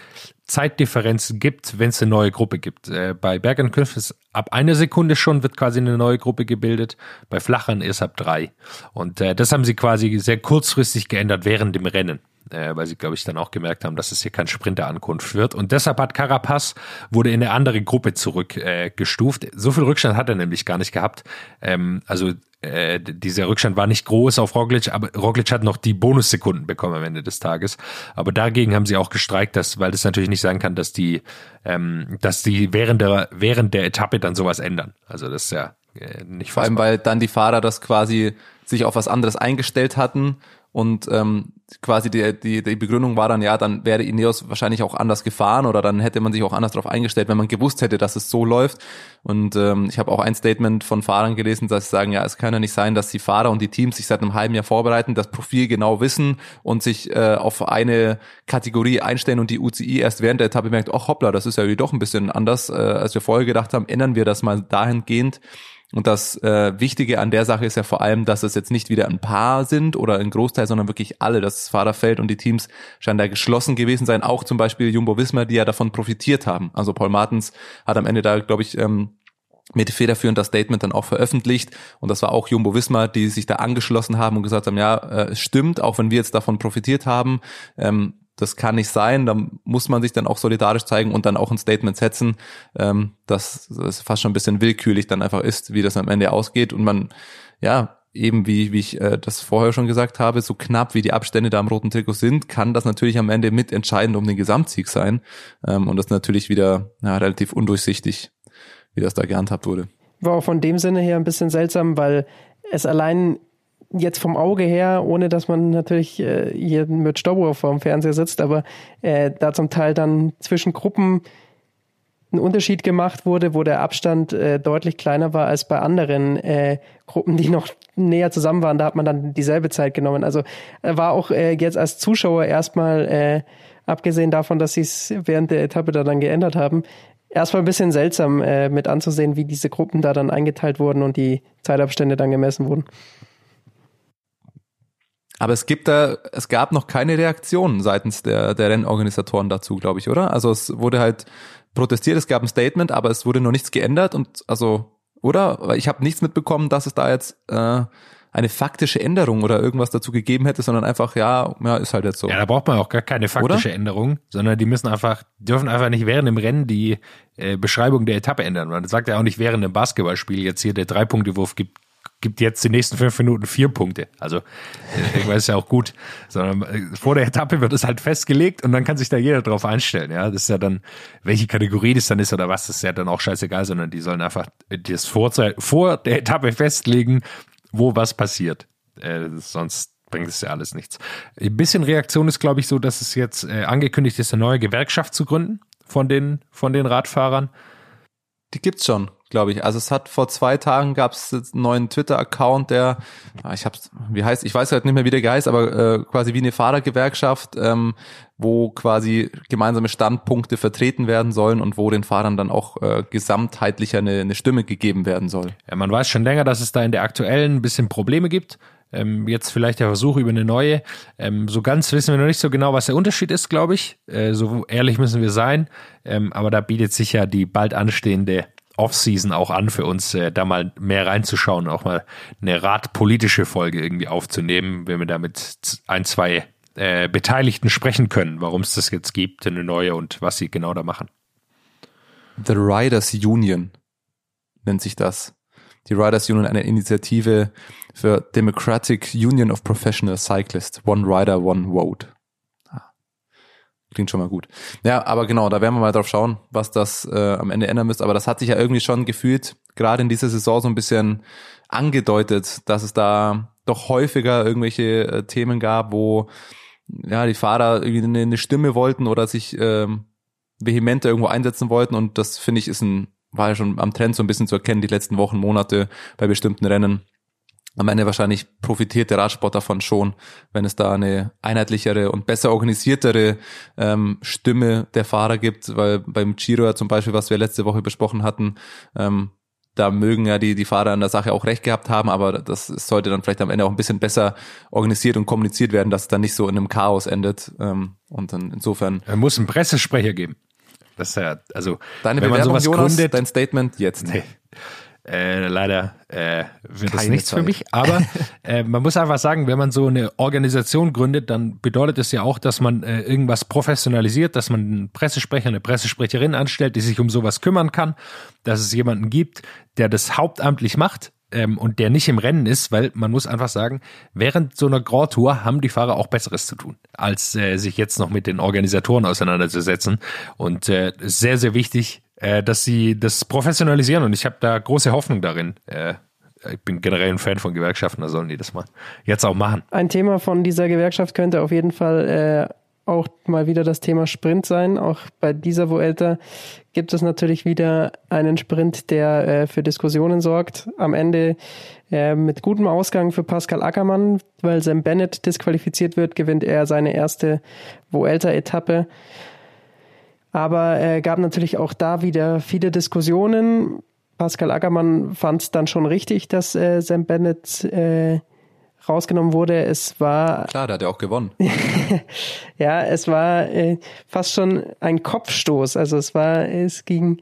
Zeitdifferenzen gibt, wenn es eine neue Gruppe gibt. Äh, bei Bergankünften ist ab einer Sekunde schon wird quasi eine neue Gruppe gebildet, bei Flachern erst ab drei. Und äh, das haben sie quasi sehr kurzfristig geändert während dem Rennen äh, weil sie, glaube ich, dann auch gemerkt haben, dass es hier kein Sprinterankunft wird. Und deshalb hat Carapaz wurde in eine andere Gruppe zurückgestuft. Äh, so viel Rückstand hat er nämlich gar nicht gehabt. Ähm, also äh, dieser Rückstand war nicht groß auf Roglic, aber Roglic hat noch die Bonussekunden bekommen am Ende des Tages. Aber dagegen haben sie auch gestreikt, dass, weil das natürlich nicht sein kann, dass die, ähm, dass die während der während der Etappe dann sowas ändern. Also das ist ja äh, nicht Vor allem, weil dann die Fahrer das quasi sich auf was anderes eingestellt hatten und ähm, quasi die, die, die Begründung war dann, ja, dann wäre Ineos wahrscheinlich auch anders gefahren oder dann hätte man sich auch anders darauf eingestellt, wenn man gewusst hätte, dass es so läuft. Und ähm, ich habe auch ein Statement von Fahrern gelesen, dass sie sagen, ja, es kann ja nicht sein, dass die Fahrer und die Teams sich seit einem halben Jahr vorbereiten, das Profil genau wissen und sich äh, auf eine Kategorie einstellen und die UCI erst während der Etappe merkt, ach hoppla, das ist ja doch ein bisschen anders, äh, als wir vorher gedacht haben, ändern wir das mal dahingehend und das äh, Wichtige an der Sache ist ja vor allem, dass es jetzt nicht wieder ein Paar sind oder ein Großteil, sondern wirklich alle. Das Fahrerfeld und die Teams scheinen da geschlossen gewesen sein. Auch zum Beispiel Jumbo Wismar, die ja davon profitiert haben. Also Paul Martens hat am Ende da, glaube ich, ähm, mit federführend das Statement dann auch veröffentlicht und das war auch Jumbo Wismar, die sich da angeschlossen haben und gesagt haben, ja, äh, es stimmt, auch wenn wir jetzt davon profitiert haben, ähm, das kann nicht sein, da muss man sich dann auch solidarisch zeigen und dann auch ein Statement setzen, ähm, dass das fast schon ein bisschen willkürlich dann einfach ist, wie das am Ende ausgeht. Und man, ja, eben wie, wie ich äh, das vorher schon gesagt habe, so knapp wie die Abstände da am roten Trikot sind, kann das natürlich am Ende mitentscheidend um den Gesamtsieg sein. Ähm, und das natürlich wieder ja, relativ undurchsichtig, wie das da gehandhabt wurde. War auch von dem Sinne her ein bisschen seltsam, weil es allein jetzt vom Auge her, ohne dass man natürlich äh, hier mit Stauber vor dem Fernseher sitzt, aber äh, da zum Teil dann zwischen Gruppen ein Unterschied gemacht wurde, wo der Abstand äh, deutlich kleiner war als bei anderen äh, Gruppen, die noch näher zusammen waren. Da hat man dann dieselbe Zeit genommen. Also äh, war auch äh, jetzt als Zuschauer erstmal, äh, abgesehen davon, dass sie es während der Etappe da dann geändert haben, erstmal ein bisschen seltsam äh, mit anzusehen, wie diese Gruppen da dann eingeteilt wurden und die Zeitabstände dann gemessen wurden. Aber es gibt da, es gab noch keine Reaktion seitens der, der Rennorganisatoren dazu, glaube ich, oder? Also es wurde halt protestiert, es gab ein Statement, aber es wurde noch nichts geändert und also, oder? Ich habe nichts mitbekommen, dass es da jetzt äh, eine faktische Änderung oder irgendwas dazu gegeben hätte, sondern einfach, ja, ja, ist halt jetzt so. Ja, da braucht man auch gar keine faktische Oder? Änderung, sondern die müssen einfach, dürfen einfach nicht während dem Rennen die äh, Beschreibung der Etappe ändern. Man sagt ja auch nicht während dem Basketballspiel jetzt hier der Drei-Punkte-Wurf gibt gibt jetzt die nächsten fünf Minuten vier Punkte. Also irgendwann ist ja auch gut. Sondern äh, vor der Etappe wird es halt festgelegt und dann kann sich da jeder drauf einstellen. Ja, das ist ja dann, welche Kategorie das dann ist oder was, das ist ja dann auch scheißegal, sondern die sollen einfach das vor, vor der Etappe festlegen, wo was passiert. Äh, sonst bringt es ja alles nichts. Ein bisschen Reaktion ist, glaube ich, so, dass es jetzt äh, angekündigt ist, eine neue Gewerkschaft zu gründen von den, von den Radfahrern. Die gibt's schon glaube ich. Also es hat vor zwei Tagen gab es einen neuen Twitter-Account, der, ah, ich hab's, wie heißt, ich weiß halt nicht mehr, wie der geheißt, aber äh, quasi wie eine Fahrergewerkschaft, ähm, wo quasi gemeinsame Standpunkte vertreten werden sollen und wo den Fahrern dann auch äh, gesamtheitlicher eine, eine Stimme gegeben werden soll. Ja, man weiß schon länger, dass es da in der aktuellen ein bisschen Probleme gibt. Ähm, jetzt vielleicht der Versuch über eine neue. Ähm, so ganz wissen wir noch nicht so genau, was der Unterschied ist, glaube ich. Äh, so ehrlich müssen wir sein. Ähm, aber da bietet sich ja die bald anstehende Offseason auch an für uns, äh, da mal mehr reinzuschauen, auch mal eine radpolitische Folge irgendwie aufzunehmen, wenn wir da mit ein, zwei äh, Beteiligten sprechen können, warum es das jetzt gibt, eine neue und was sie genau da machen. The Riders Union nennt sich das. Die Riders Union, eine Initiative für Democratic Union of Professional Cyclists. One Rider, One Vote. Klingt schon mal gut. Ja, aber genau, da werden wir mal drauf schauen, was das äh, am Ende ändern müsste. Aber das hat sich ja irgendwie schon gefühlt, gerade in dieser Saison so ein bisschen angedeutet, dass es da doch häufiger irgendwelche äh, Themen gab, wo ja die Fahrer irgendwie eine, eine Stimme wollten oder sich ähm, vehementer irgendwo einsetzen wollten. Und das finde ich ist ein war ja schon am Trend so ein bisschen zu erkennen, die letzten Wochen, Monate bei bestimmten Rennen. Am Ende wahrscheinlich profitiert der Radsport davon schon, wenn es da eine einheitlichere und besser organisiertere ähm, Stimme der Fahrer gibt, weil beim Giro ja zum Beispiel, was wir letzte Woche besprochen hatten, ähm, da mögen ja die, die Fahrer an der Sache auch recht gehabt haben, aber das sollte dann vielleicht am Ende auch ein bisschen besser organisiert und kommuniziert werden, dass es dann nicht so in einem Chaos endet. Ähm, und dann insofern. Er muss einen Pressesprecher geben. Das ist ja, also, Deine wenn man Bewerbung, sowas Jonas, gründet, dein Statement jetzt. Nee. Äh, leider äh, wird das Keine nichts Zeit. für mich. Aber äh, man muss einfach sagen, wenn man so eine Organisation gründet, dann bedeutet es ja auch, dass man äh, irgendwas professionalisiert, dass man einen Pressesprecher, eine Pressesprecherin anstellt, die sich um sowas kümmern kann, dass es jemanden gibt, der das hauptamtlich macht ähm, und der nicht im Rennen ist, weil man muss einfach sagen, während so einer Grand Tour haben die Fahrer auch Besseres zu tun, als äh, sich jetzt noch mit den Organisatoren auseinanderzusetzen. Und äh, sehr, sehr wichtig, äh, dass sie das professionalisieren und ich habe da große Hoffnung darin. Äh, ich bin generell ein Fan von Gewerkschaften, da sollen die das mal jetzt auch machen. Ein Thema von dieser Gewerkschaft könnte auf jeden Fall äh, auch mal wieder das Thema Sprint sein. Auch bei dieser Vuelta gibt es natürlich wieder einen Sprint, der äh, für Diskussionen sorgt. Am Ende äh, mit gutem Ausgang für Pascal Ackermann, weil Sam Bennett disqualifiziert wird, gewinnt er seine erste Vuelta-Etappe. Aber äh, gab natürlich auch da wieder viele Diskussionen. Pascal Ackermann fand es dann schon richtig, dass äh, Sam Bennett äh, rausgenommen wurde. Es war Klar, der hat ja auch gewonnen. ja, es war äh, fast schon ein Kopfstoß. Also es war, es ging,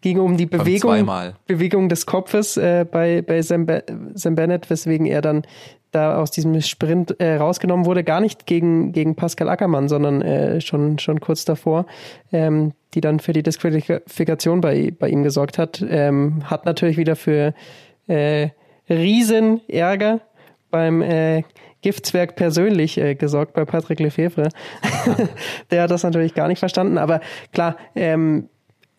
ging um die Bewegung. Bewegung des Kopfes äh, bei, bei Sam, Be Sam Bennett, weswegen er dann da aus diesem Sprint äh, rausgenommen wurde. Gar nicht gegen, gegen Pascal Ackermann, sondern äh, schon, schon kurz davor, ähm, die dann für die Disqualifikation bei, bei ihm gesorgt hat. Ähm, hat natürlich wieder für äh, riesen Ärger beim äh, Giftzwerg persönlich äh, gesorgt bei Patrick Lefevre. Der hat das natürlich gar nicht verstanden, aber klar, ähm,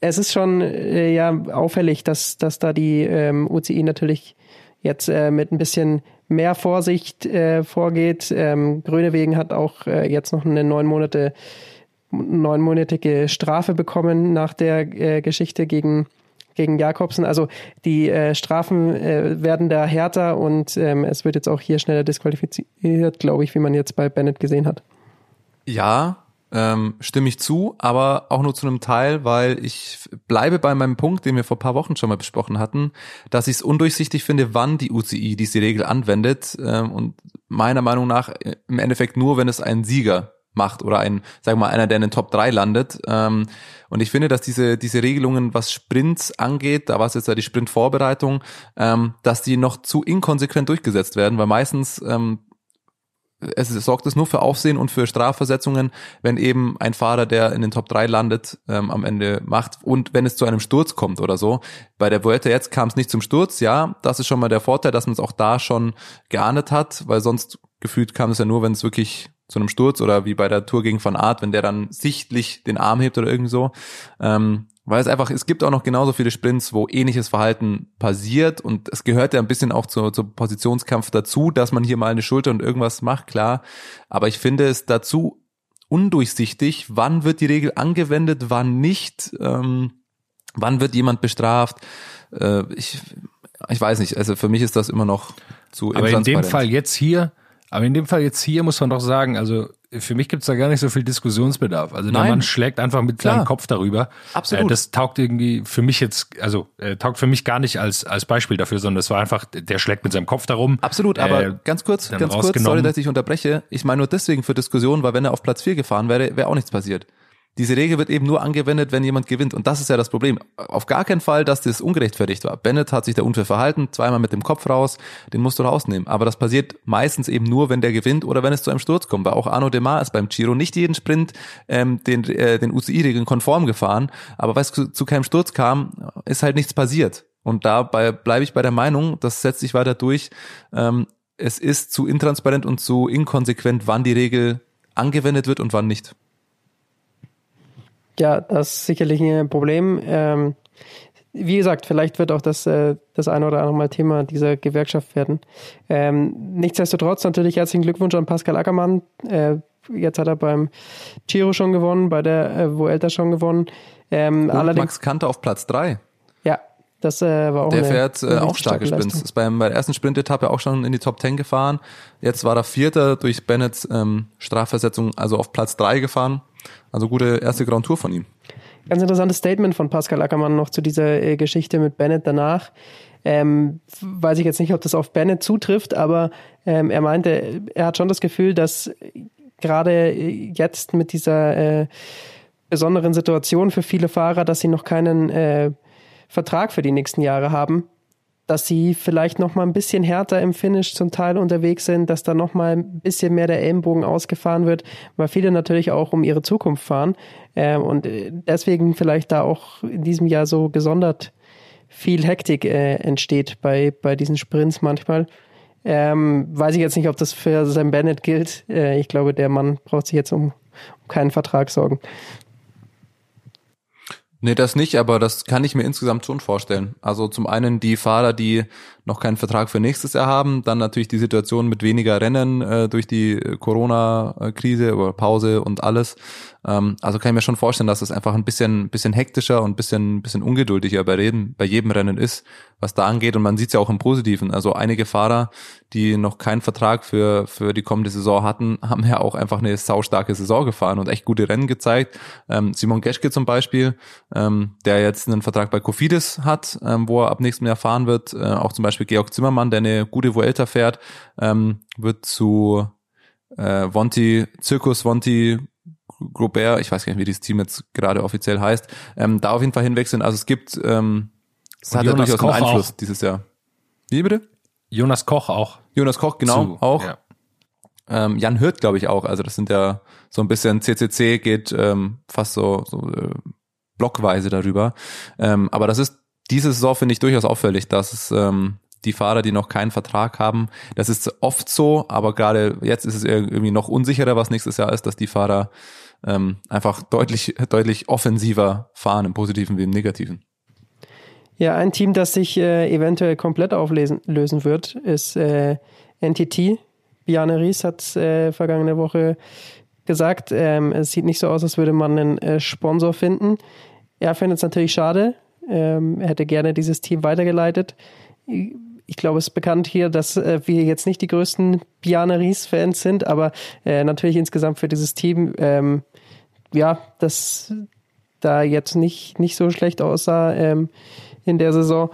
es ist schon äh, ja auffällig, dass, dass da die ähm, UCI natürlich jetzt äh, mit ein bisschen mehr Vorsicht äh, vorgeht. Ähm, Grönewegen hat auch äh, jetzt noch eine neun Monate neunmonatige Strafe bekommen nach der äh, Geschichte gegen gegen Jakobsen. Also die äh, Strafen äh, werden da härter und ähm, es wird jetzt auch hier schneller disqualifiziert, glaube ich, wie man jetzt bei Bennett gesehen hat. Ja, ähm, stimme ich zu, aber auch nur zu einem Teil, weil ich bleibe bei meinem Punkt, den wir vor paar Wochen schon mal besprochen hatten, dass ich es undurchsichtig finde, wann die UCI diese Regel anwendet ähm, und meiner Meinung nach äh, im Endeffekt nur, wenn es ein Sieger macht oder ein, wir mal, einer, der in den Top 3 landet. Ähm, und ich finde, dass diese, diese Regelungen, was Sprints angeht, da war es jetzt ja die Sprintvorbereitung, ähm, dass die noch zu inkonsequent durchgesetzt werden, weil meistens ähm, es sorgt es nur für Aufsehen und für Strafversetzungen, wenn eben ein Fahrer, der in den Top 3 landet, ähm, am Ende macht und wenn es zu einem Sturz kommt oder so. Bei der Vuelta jetzt kam es nicht zum Sturz, ja, das ist schon mal der Vorteil, dass man es auch da schon geahndet hat, weil sonst gefühlt kam es ja nur, wenn es wirklich zu einem Sturz oder wie bei der Tour gegen Van Art, wenn der dann sichtlich den Arm hebt oder irgendwie so. Ähm, weil es einfach, es gibt auch noch genauso viele Sprints, wo ähnliches Verhalten passiert und es gehört ja ein bisschen auch zu, zum Positionskampf dazu, dass man hier mal eine Schulter und irgendwas macht, klar. Aber ich finde es dazu undurchsichtig, wann wird die Regel angewendet, wann nicht, ähm, wann wird jemand bestraft. Äh, ich, ich weiß nicht, also für mich ist das immer noch zu Aber in dem. Fall jetzt hier, aber in dem Fall jetzt hier muss man doch sagen, also für mich gibt's da gar nicht so viel Diskussionsbedarf. Also der Nein. Mann schlägt einfach mit seinem Klar. Kopf darüber. Absolut. Äh, das taugt irgendwie für mich jetzt, also äh, taugt für mich gar nicht als, als Beispiel dafür, sondern das war einfach, der schlägt mit seinem Kopf darum. Absolut, aber Äh, ganz kurz, ganz kurz, sorry, dass ich unterbreche. Ich meine nur deswegen für Diskussion, weil wenn er auf Platz 4 gefahren wäre, wäre auch nichts passiert. Diese Regel wird eben nur angewendet, wenn jemand gewinnt. Und das ist ja das Problem. Auf gar keinen Fall, dass das ungerechtfertigt war. Bennett hat sich da unfair verhalten, zweimal mit dem Kopf raus, den musst du rausnehmen. Aber das passiert meistens eben nur, wenn der gewinnt oder wenn es zu einem Sturz kommt. Weil auch Arno Demar ist beim Giro nicht jeden Sprint ähm, den, äh, den UCI-Regeln konform gefahren. Aber weil es zu, zu keinem Sturz kam, ist halt nichts passiert. Und dabei bleibe ich bei der Meinung, das setzt sich weiter durch, ähm, es ist zu intransparent und zu inkonsequent, wann die Regel angewendet wird und wann nicht. Ja, das ist sicherlich ein Problem. Ähm, wie gesagt, vielleicht wird auch das, äh, das eine oder andere Mal Thema dieser Gewerkschaft werden. Ähm, nichtsdestotrotz natürlich herzlichen Glückwunsch an Pascal Ackermann. Äh, jetzt hat er beim Giro schon gewonnen, bei der äh, Vuelta schon gewonnen. Ähm, und Max Kanter auf Platz drei. Ja, das äh, war auch Der eine, fährt äh, auch starke Sprints. Ist beim, bei der ersten Sprintetappe auch schon in die Top 10 gefahren. Jetzt war er Vierter durch Bennett's ähm, Strafversetzung, also auf Platz drei gefahren. Also gute erste Grand Tour von ihm. Ganz interessantes Statement von Pascal Ackermann noch zu dieser äh, Geschichte mit Bennett danach. Ähm, weiß ich jetzt nicht, ob das auf Bennett zutrifft, aber ähm, er meinte, er hat schon das Gefühl, dass gerade jetzt mit dieser äh, besonderen Situation für viele Fahrer, dass sie noch keinen äh, Vertrag für die nächsten Jahre haben, dass sie vielleicht noch mal ein bisschen härter im Finish zum Teil unterwegs sind, dass da noch mal ein bisschen mehr der Ellenbogen ausgefahren wird, weil viele natürlich auch um ihre Zukunft fahren äh, und deswegen vielleicht da auch in diesem Jahr so gesondert viel Hektik äh, entsteht bei bei diesen Sprints manchmal. Ähm, weiß ich jetzt nicht, ob das für Sam Bennett gilt. Äh, ich glaube, der Mann braucht sich jetzt um, um keinen Vertrag sorgen. Nee, das nicht, aber das kann ich mir insgesamt schon vorstellen. Also zum einen die Fahrer, die noch keinen Vertrag für nächstes Jahr haben, dann natürlich die Situation mit weniger Rennen äh, durch die Corona-Krise oder Pause und alles. Ähm, also kann ich mir schon vorstellen, dass es einfach ein bisschen, bisschen hektischer und ein bisschen, bisschen ungeduldiger bei, jedem, bei jedem Rennen ist, was da angeht. Und man sieht es ja auch im Positiven. Also einige Fahrer, die noch keinen Vertrag für, für die kommende Saison hatten, haben ja auch einfach eine saustarke Saison gefahren und echt gute Rennen gezeigt. Ähm, Simon Geschke zum Beispiel, ähm, der jetzt einen Vertrag bei Cofidis hat, ähm, wo er ab nächstem Jahr fahren wird. Äh, auch zum Beispiel Georg Zimmermann, der eine gute Vuelta fährt, ähm, wird zu äh, Vonti, Zirkus Vonti Grobert, ich weiß gar nicht, wie dieses Team jetzt gerade offiziell heißt, ähm, da auf jeden Fall hinwechseln. Also es gibt, ähm, es hat ja durchaus Koch einen Einfluss auch. dieses Jahr. Wie bitte? Jonas Koch auch. Jonas Koch, genau, Zu, auch. Ja. Ähm, Jan Hürt, glaube ich, auch. Also das sind ja so ein bisschen CCC geht ähm, fast so, so äh, blockweise darüber. Ähm, aber das ist diese Saison finde ich durchaus auffällig, dass es ähm, die Fahrer, die noch keinen Vertrag haben. Das ist oft so, aber gerade jetzt ist es irgendwie noch unsicherer, was nächstes Jahr ist, dass die Fahrer ähm, einfach deutlich, deutlich offensiver fahren, im Positiven wie im Negativen. Ja, ein Team, das sich äh, eventuell komplett auflösen lösen wird, ist äh, NTT. Biane Ries hat äh, vergangene Woche gesagt, ähm, es sieht nicht so aus, als würde man einen äh, Sponsor finden. Er findet es natürlich schade. Ähm, er hätte gerne dieses Team weitergeleitet. Ich glaube, es ist bekannt hier, dass äh, wir jetzt nicht die größten Biane Ries-Fans sind, aber äh, natürlich insgesamt für dieses Team ähm, ja, das da jetzt nicht, nicht so schlecht aussah ähm, in der Saison.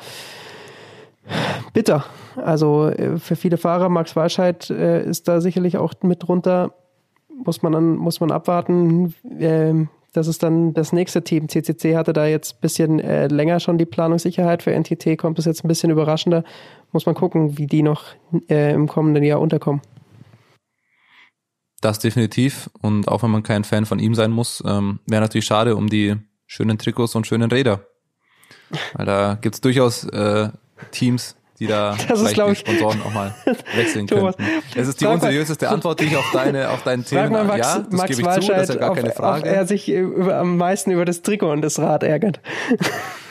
Bitter. Also äh, für viele Fahrer, Max Walscheid äh, ist da sicherlich auch mit drunter. Muss man dann, muss man abwarten. Das ist dann das nächste Team. CCC hatte da jetzt ein bisschen äh, länger schon die Planungssicherheit. Für NTT kommt es jetzt ein bisschen überraschender. Muss man gucken, wie die noch äh, im kommenden Jahr unterkommen. Das definitiv. Und auch wenn man kein Fan von ihm sein muss, ähm, wäre natürlich schade um die schönen Trikots und schönen Räder. Weil da gibt's durchaus äh, Teams, die da das vielleicht ist, die Sponsoren auch mal wechseln Thomas, könnten. Es ist die unseriöseste Antwort, die ich auf deine, auf dein Thema. Max, ja, das Max gebe ich zu, das ist ja gar auf, keine Frage. Ob er sich über, am meisten über das Trikot und das Rad ärgert.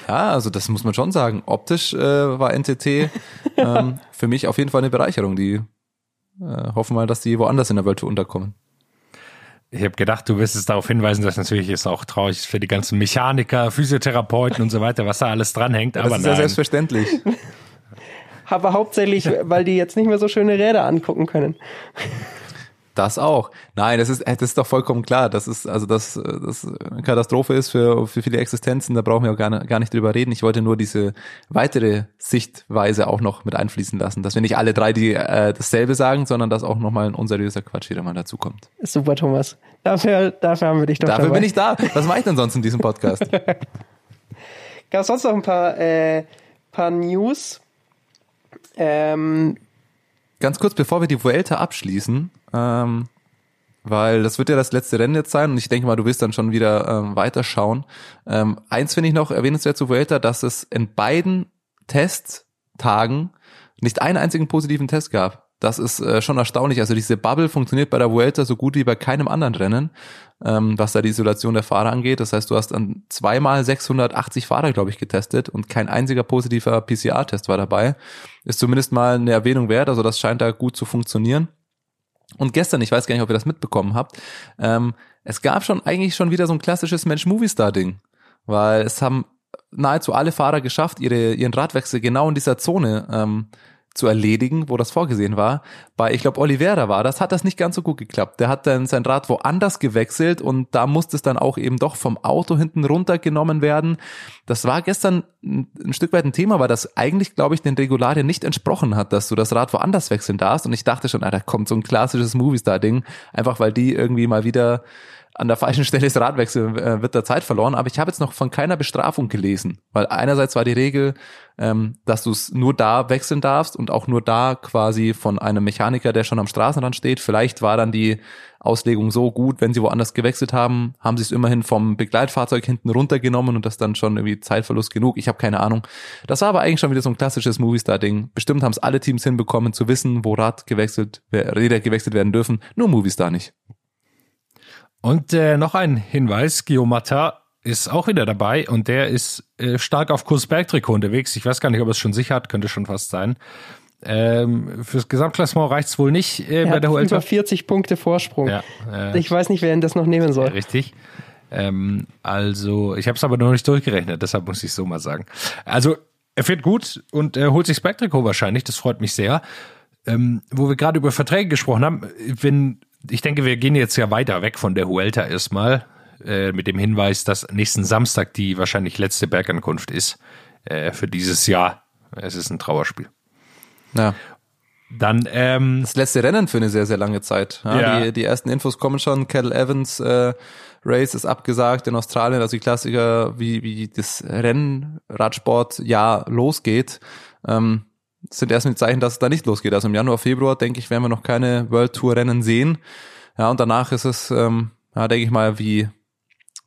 Ja, also das muss man schon sagen. Optisch äh, war NTT ähm, für mich auf jeden Fall eine Bereicherung. Die äh, hoffen mal, dass die woanders in der Welt unterkommen. Ich habe gedacht, du wirst es darauf hinweisen, dass natürlich ist auch traurig für die ganzen Mechaniker, Physiotherapeuten und so weiter, was da alles dranhängt. Das aber ist ja selbstverständlich. Aber hauptsächlich, weil die jetzt nicht mehr so schöne Räder angucken können. Das auch. Nein, das ist, das ist doch vollkommen klar. Das ist, also das, das eine Katastrophe ist für, für viele Existenzen. Da brauchen wir auch gar, nicht- gar nicht drüber reden. Ich wollte nur diese weitere Sichtweise auch noch mit einfließen lassen, dass wir nicht alle drei die äh, dasselbe sagen, sondern dass auch nochmal ein unseriöser Quatsch wieder mal dazu kommt. Super, Thomas. Dafür, dafür haben wir dich doch Dafür dabei. bin ich da. Was mache ich denn sonst in diesem Podcast? Gab es sonst noch ein paar, äh, paar News? Ähm, Ganz kurz, bevor wir die Vuelta abschließen, ähm, weil das wird ja das letzte Rennen jetzt sein und ich denke mal, du wirst dann schon wieder ähm, weiterschauen. Ähm, eins finde ich noch erwähnenswert zu Vuelta, dass es in beiden Testtagen nicht einen einzigen positiven Test gab. Das ist äh, schon erstaunlich. Also diese Bubble funktioniert bei der Vuelta so gut wie bei keinem anderen Rennen, ähm, was da die Isolation der Fahrer angeht. Das heißt, du hast dann zweimal 680 Fahrer, glaube ich, getestet und kein einziger positiver PCR-Test war dabei. Ist zumindest mal eine Erwähnung wert. Also das scheint da gut zu funktionieren. Und gestern, ich weiß gar nicht, ob ihr das mitbekommen habt, ähm, es gab schon eigentlich schon wieder so ein klassisches Mensch-Movie-Star-Ding, weil es haben nahezu alle Fahrer geschafft, ihre, ihren Radwechsel genau in dieser Zone ähm, zu erledigen, wo das vorgesehen war. Bei, ich glaube, Oliveira war das, hat das nicht ganz so gut geklappt. Der hat dann sein Rad woanders gewechselt und da musste es dann auch eben doch vom Auto hinten runtergenommen werden. Das war gestern ein, Stück weit ein Thema, weil das eigentlich, glaube ich, den Regularien nicht entsprochen hat, dass du das Rad woanders wechseln darfst. Und ich dachte schon, ah, da kommt so ein klassisches Movie-Star-Ding, einfach weil die irgendwie mal wieder an der falschen Stelle das Rad wechseln, äh, wird da Zeit verloren. Aber ich habe jetzt noch von keiner Bestrafung gelesen, weil einerseits war die Regel, ähm, dass du es nur da wechseln darfst und auch nur da quasi von einem Mechaniker, der schon am Straßenrand steht. Vielleicht war dann die Auslegung so gut, wenn sie woanders gewechselt haben, haben sie es immerhin vom Begleitfahrzeug hinten runtergenommen und das dann schon irgendwie Zeitverlust genug. Ich habe keine Ahnung. Das war aber eigentlich schon wieder so ein klassisches Movie-Star-Ding. Bestimmt haben es alle Teams hinbekommen zu wissen, wo Rad gewechselt, Räder gewechselt werden dürfen. Nur Movistar nicht. Und äh, noch ein Hinweis, Guillaume Martin ist auch wieder dabei und der ist äh, stark auf Kursberg-Trikot unterwegs. Ich weiß gar nicht, ob er es schon sicher hat, könnte schon fast sein. Ähm, fürs Gesamtklassement reicht's wohl nicht äh, er bei hat der über Vuelta. 40 Punkte Vorsprung. Ja, äh, Ich weiß nicht, wer ihn das noch nehmen soll. Richtig. Ähm, also, ich habe es aber noch nicht durchgerechnet, deshalb muss ich so mal sagen. Also, er fährt gut und er holt sich das Bergtrikot wahrscheinlich, das freut mich sehr. Ähm, wo wir gerade über Verträge gesprochen haben, wenn, ich denke, wir gehen jetzt ja weiter weg von der Huelta erstmal, äh, mit dem Hinweis, dass nächsten Samstag die wahrscheinlich letzte Bergankunft ist äh, für dieses Jahr. Es ist ein Trauerspiel. Ja. Dann, ähm, Das letzte Rennen für eine sehr, sehr lange Zeit. Ja, Ja. Die, die ersten Infos kommen schon. Kettle Evans äh, Race ist abgesagt in Australien, also die Klassiker, wie, wie das Rennradsportjahr losgeht, ähm, sind erstmal die Zeichen, dass es da nicht losgeht. Also im Januar, Februar, denke ich, werden wir noch keine World Tour Rennen sehen. Ja, und danach ist es, ähm, ja, denke ich mal, wie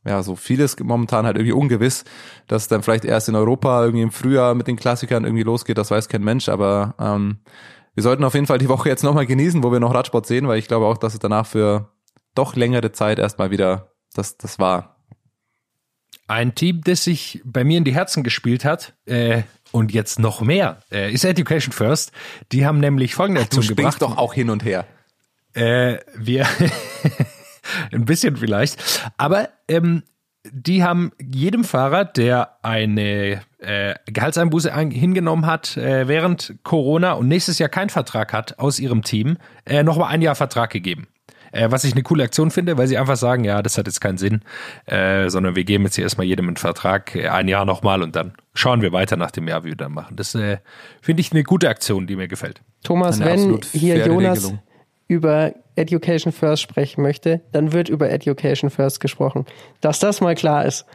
ja, so vieles momentan halt irgendwie ungewiss, dass es dann vielleicht erst in Europa irgendwie im Frühjahr mit den Klassikern irgendwie losgeht, das weiß kein Mensch, aber ähm, wir sollten auf jeden Fall die Woche jetzt nochmal genießen, wo wir noch Radsport sehen, weil ich glaube auch, dass es danach für doch längere Zeit erstmal wieder das, das war. Ein Team, das sich bei mir in die Herzen gespielt hat äh, und jetzt noch mehr, äh, ist Education First. Die haben nämlich folgende Du Aktion springst gebracht. doch auch hin und her. Äh, wir ein bisschen vielleicht, aber ähm, die haben jedem Fahrer, der eine äh, Gehaltseinbuße ein, hingenommen hat äh, während Corona und nächstes Jahr keinen Vertrag hat aus ihrem Team, äh, noch mal ein Jahr Vertrag gegeben. Äh, was ich eine coole Aktion finde, weil sie einfach sagen, ja, das hat jetzt keinen Sinn, äh, sondern wir geben jetzt hier erstmal jedem einen Vertrag, äh, ein Jahr nochmal und dann schauen wir weiter nach dem Jahr, wie wir dann machen. Das äh, finde ich eine gute Aktion, die mir gefällt. Thomas, Eine wenn hier Jonas Regelung. über Education First sprechen möchte, dann wird über Education First gesprochen. Dass das mal klar ist.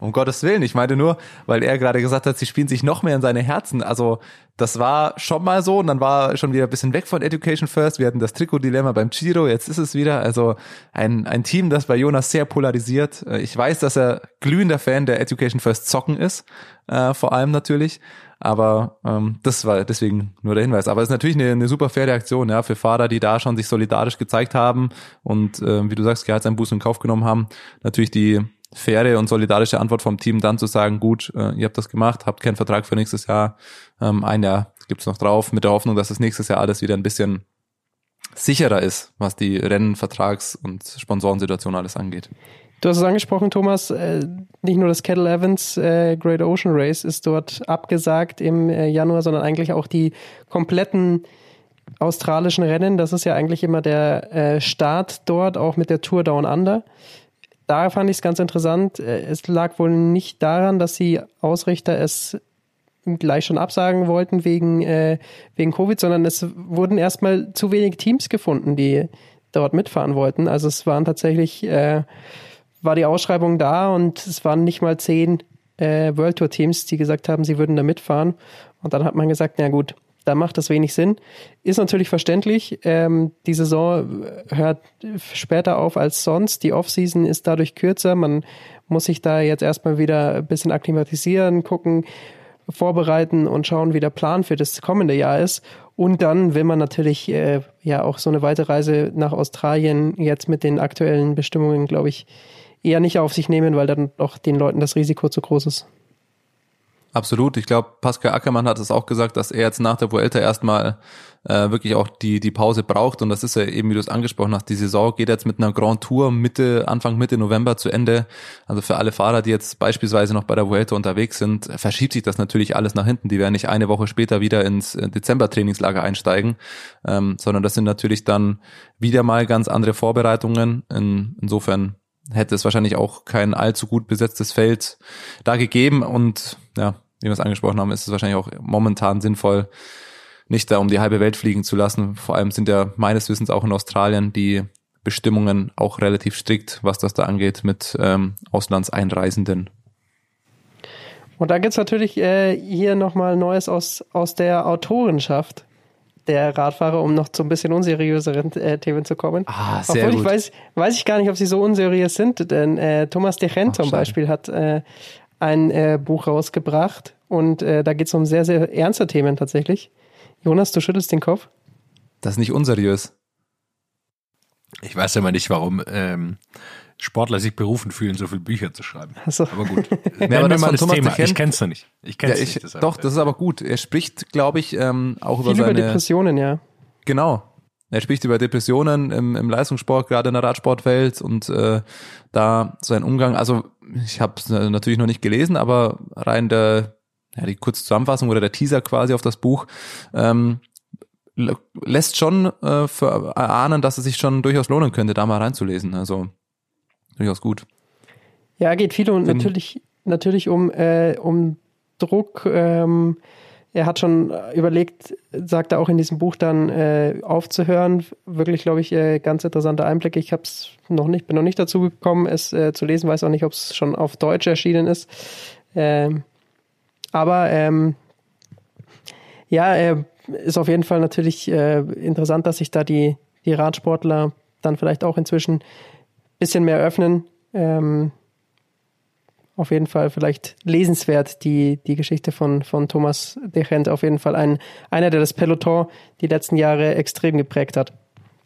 Um Gottes Willen, ich meinte nur, weil er gerade gesagt hat, sie spielen sich noch mehr in seine Herzen. Also das war schon mal so und dann war schon wieder ein bisschen weg von Education First. Wir hatten das Trikot-Dilemma beim Giro, jetzt ist es wieder. Also ein, ein Team, das bei Jonas sehr polarisiert. Äh, Ich weiß, dass er glühender Fan der Education First Zocken ist, äh, vor allem natürlich. Aber ähm, das war deswegen nur der Hinweis. Aber es ist natürlich eine, eine super faire Aktion, ja, für Fahrer, die da schon sich solidarisch gezeigt haben und äh, wie du sagst, Gehaltseinbußen in Kauf genommen haben. Natürlich die faire und solidarische Antwort vom Team dann zu sagen, gut, äh, ihr habt das gemacht, habt keinen Vertrag für nächstes Jahr, ähm, ein Jahr gibt's noch drauf, mit der Hoffnung, dass es nächstes Jahr alles wieder ein bisschen sicherer ist, was die Rennen-, Vertrags- und Sponsorensituation alles angeht. Du hast es angesprochen, Thomas, äh, nicht nur das Kettle Evans äh, Great Ocean Race ist dort abgesagt im äh, Januar, sondern eigentlich auch die kompletten australischen Rennen. Das ist ja eigentlich immer der Start dort, auch mit der Tour Down Under. Da fand ich es ganz interessant. Äh, es lag wohl nicht daran, dass die Ausrichter es gleich schon absagen wollten wegen, äh, wegen Covid, sondern es wurden erstmal zu wenig Teams gefunden, die dort mitfahren wollten. Also es waren tatsächlich, äh, war die Ausschreibung da und es waren nicht mal zehn äh, World Tour Teams, die gesagt haben, sie würden da mitfahren. Und dann hat man gesagt, na gut, da macht das wenig Sinn. Ist natürlich verständlich. Ähm, die Saison hört später auf als sonst. Die Offseason ist dadurch kürzer. Man muss sich da jetzt erstmal wieder ein bisschen akklimatisieren, gucken, vorbereiten und schauen, wie der Plan für das kommende Jahr ist. Und dann will man natürlich äh, ja auch so eine weite Reise nach Australien jetzt mit den aktuellen Bestimmungen, glaube ich, eher nicht auf sich nehmen, weil dann doch den Leuten das Risiko zu groß ist. Absolut. Ich glaube, Pascal Ackermann hat es auch gesagt, dass er jetzt nach der Vuelta erstmal äh, wirklich auch die, die Pause braucht. Und das ist ja eben, wie du es angesprochen hast, die Saison geht jetzt mit einer Grand Tour Mitte, Anfang Mitte November zu Ende. Also für alle Fahrer, die jetzt beispielsweise noch bei der Vuelta unterwegs sind, verschiebt sich das natürlich alles nach hinten. Die werden nicht eine Woche später wieder ins äh, Dezember-Trainingslager einsteigen, ähm, sondern das sind natürlich dann wieder mal ganz andere Vorbereitungen. In, insofern hätte es wahrscheinlich auch kein allzu gut besetztes Feld da gegeben. Und ja, wie wir es angesprochen haben, ist es wahrscheinlich auch momentan sinnvoll, nicht da um die halbe Welt fliegen zu lassen. Vor allem sind ja meines Wissens auch in Australien die Bestimmungen auch relativ strikt, was das da angeht mit ähm, Auslandseinreisenden. Und da gibt's natürlich äh, hier nochmal Neues aus, aus der Autorenschaft der Radfahrer, um noch zu ein bisschen unseriöseren äh, Themen zu kommen. Ah, sehr Obwohl gut. ich weiß, weiß ich gar nicht, ob sie so unseriös sind, denn äh, Thomas Dechen zum. Beispiel hat äh, ein äh, Buch rausgebracht und äh, da geht's um sehr, sehr ernste Themen tatsächlich. Jonas, du schüttelst den Kopf. Das ist nicht unseriös. Ich weiß ja immer nicht, warum ähm, Sportler sich berufen fühlen, so viele Bücher zu schreiben. Achso. Aber gut. aber Nennen wir das mal das Thomas Thema. Dechen- Ich kenn's noch nicht. Ich kenn's Ja, ich, nicht. deshalb, doch, das ist aber gut. Er spricht, glaube ich, ähm, auch über Viel über seine Depressionen, ja. Genau. Er spricht über Depressionen im, im Leistungssport, gerade in der Radsportwelt und äh, da sein Umgang. Also ich habe es natürlich noch nicht gelesen, aber rein der ja, die kurze Zusammenfassung oder der Teaser quasi auf das Buch ähm, lässt schon äh, für, erahnen, dass es sich schon durchaus lohnen könnte, da mal reinzulesen. Also durchaus gut. Ja, geht viel und natürlich, natürlich um, äh, um Druck. Ähm, er hat schon überlegt, sagt er auch in diesem Buch dann äh, aufzuhören. Wirklich, glaube ich, äh, ganz interessante Einblicke. Ich habe es noch nicht, bin noch nicht dazu gekommen, es äh, zu lesen. Weiß auch nicht, ob es schon auf Deutsch erschienen ist. Ähm, aber ähm, ja, äh, ist auf jeden Fall natürlich äh, interessant, dass sich da die, die Radsportler dann vielleicht auch inzwischen ein bisschen mehr öffnen. Ähm, auf jeden Fall vielleicht lesenswert, die, die Geschichte von, von Thomas Dechent. Auf jeden Fall ein, einer, der das Peloton die letzten Jahre extrem geprägt hat.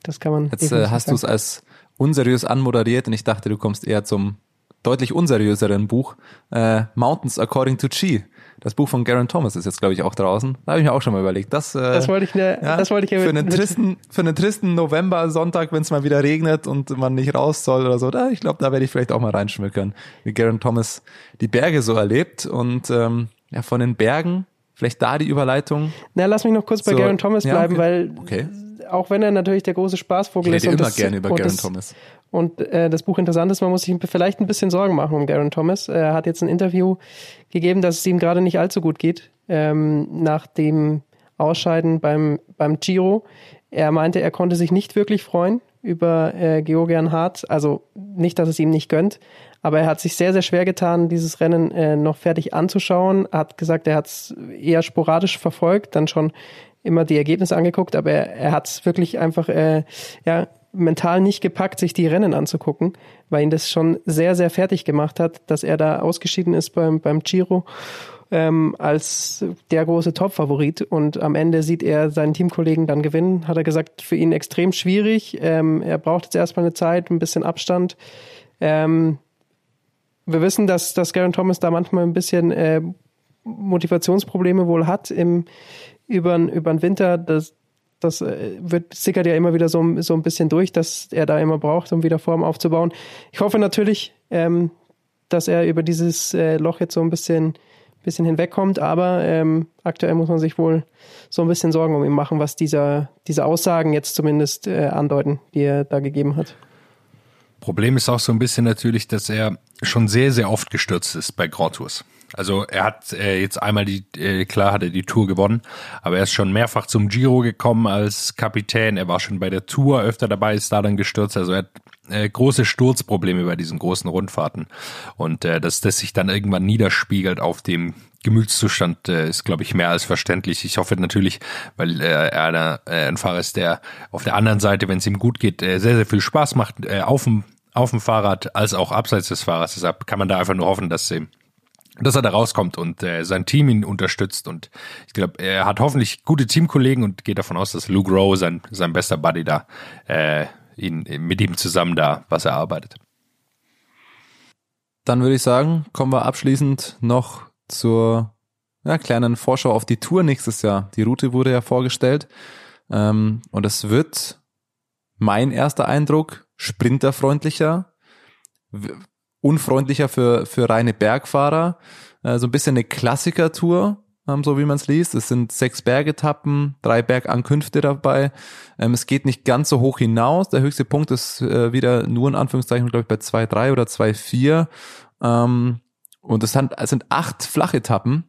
Das kann man. Jetzt äh, hast du es als unseriös anmoderiert und ich dachte, du kommst eher zum deutlich unseriöseren Buch äh, Mountains According to Chi. Das Buch von Garen Thomas ist jetzt, glaube ich, auch draußen. Da habe ich mir auch schon mal überlegt. Das, äh, Das wollte ich, ne, ja, das wollte ich ja für einen tristen, für einen tristen November Sonntag, wenn es mal wieder regnet und man nicht raus soll oder so. Da, ich glaube, da werde ich vielleicht auch mal reinschmückern, wie Garen Thomas die Berge so erlebt und ähm, ja von den Bergen vielleicht da die Überleitung. Na, lass mich noch kurz bei So, Garen Thomas ja, bleiben, okay. weil Okay. Auch wenn er natürlich der große Ich Spaßvogel ist rede und immer das, gerne über Garen Thomas. und äh, das Buch interessant ist, man muss sich vielleicht ein bisschen Sorgen machen um Garen Thomas. Er hat jetzt ein Interview gegeben, dass es ihm gerade nicht allzu gut geht ähm, nach dem Ausscheiden beim, beim Giro. Er meinte, er konnte sich nicht wirklich freuen über äh, Georgian Hart. Also nicht, dass es ihm nicht gönnt, aber er hat sich sehr, sehr schwer getan, dieses Rennen äh, noch fertig anzuschauen. Er hat gesagt, er hat es eher sporadisch verfolgt, dann schon immer die Ergebnisse angeguckt, aber er, er hat es wirklich einfach äh, ja, mental nicht gepackt, sich die Rennen anzugucken, weil ihn das schon sehr, sehr fertig gemacht hat, dass er da ausgeschieden ist beim, beim Giro ähm, als der große Top-Favorit und am Ende sieht er seinen Teamkollegen dann gewinnen, hat er gesagt, für ihn extrem schwierig. Ähm, er braucht jetzt erstmal eine Zeit, ein bisschen Abstand. Ähm, wir wissen, dass, dass Garen Thomas da manchmal ein bisschen äh, Motivationsprobleme wohl hat im über den Winter. Das, das äh, wird sickert ja immer wieder so, so ein bisschen durch, dass er da immer braucht, um wieder Form aufzubauen. Ich hoffe natürlich, ähm, dass er über dieses äh, Loch jetzt so ein bisschen bisschen hinwegkommt. Aber ähm, aktuell muss man sich wohl so ein bisschen Sorgen um ihn machen, was dieser, diese Aussagen jetzt zumindest äh, andeuten, die er da gegeben hat. Problem ist auch so ein bisschen natürlich, dass er schon sehr, sehr oft gestürzt ist bei Grand Tours. Also er hat äh, jetzt einmal die, äh, klar hat er die Tour gewonnen, aber er ist schon mehrfach zum Giro gekommen als Kapitän. Er war schon bei der Tour öfter dabei, ist da dann gestürzt. Also er hat äh, große Sturzprobleme bei diesen großen Rundfahrten. Und äh, dass das sich dann irgendwann niederspiegelt auf dem Gemütszustand äh, ist, glaube ich, mehr als verständlich. Ich hoffe natürlich, weil äh, er äh, ein Fahrer ist, der auf der anderen Seite, wenn es ihm gut geht, äh, sehr, sehr viel Spaß macht, äh, auf dem auf dem Fahrrad als auch abseits des Fahrers. Deshalb kann man da einfach nur hoffen, dass sie dass er da rauskommt und äh, sein Team ihn unterstützt. Und ich glaube, er hat hoffentlich gute Teamkollegen und geht davon aus, dass Luke Rowe, sein, sein bester Buddy da, äh, ihn, mit ihm zusammen da was erarbeitet. Dann würde ich sagen, kommen wir abschließend noch zur ja, kleinen Vorschau auf die Tour nächstes Jahr. Die Route wurde ja vorgestellt. Ähm, und es wird mein erster Eindruck sprinterfreundlicher unfreundlicher für, für reine Bergfahrer. Äh, so ein bisschen eine Klassiker-Tour, ähm, so wie man es liest. Es sind sechs Bergetappen, drei Bergankünfte dabei. Ähm, es geht nicht ganz so hoch hinaus. Der höchste Punkt ist äh, wieder nur in Anführungszeichen, glaube ich, bei 2,3 oder 2,4. Ähm, und es sind, es sind acht Flachetappen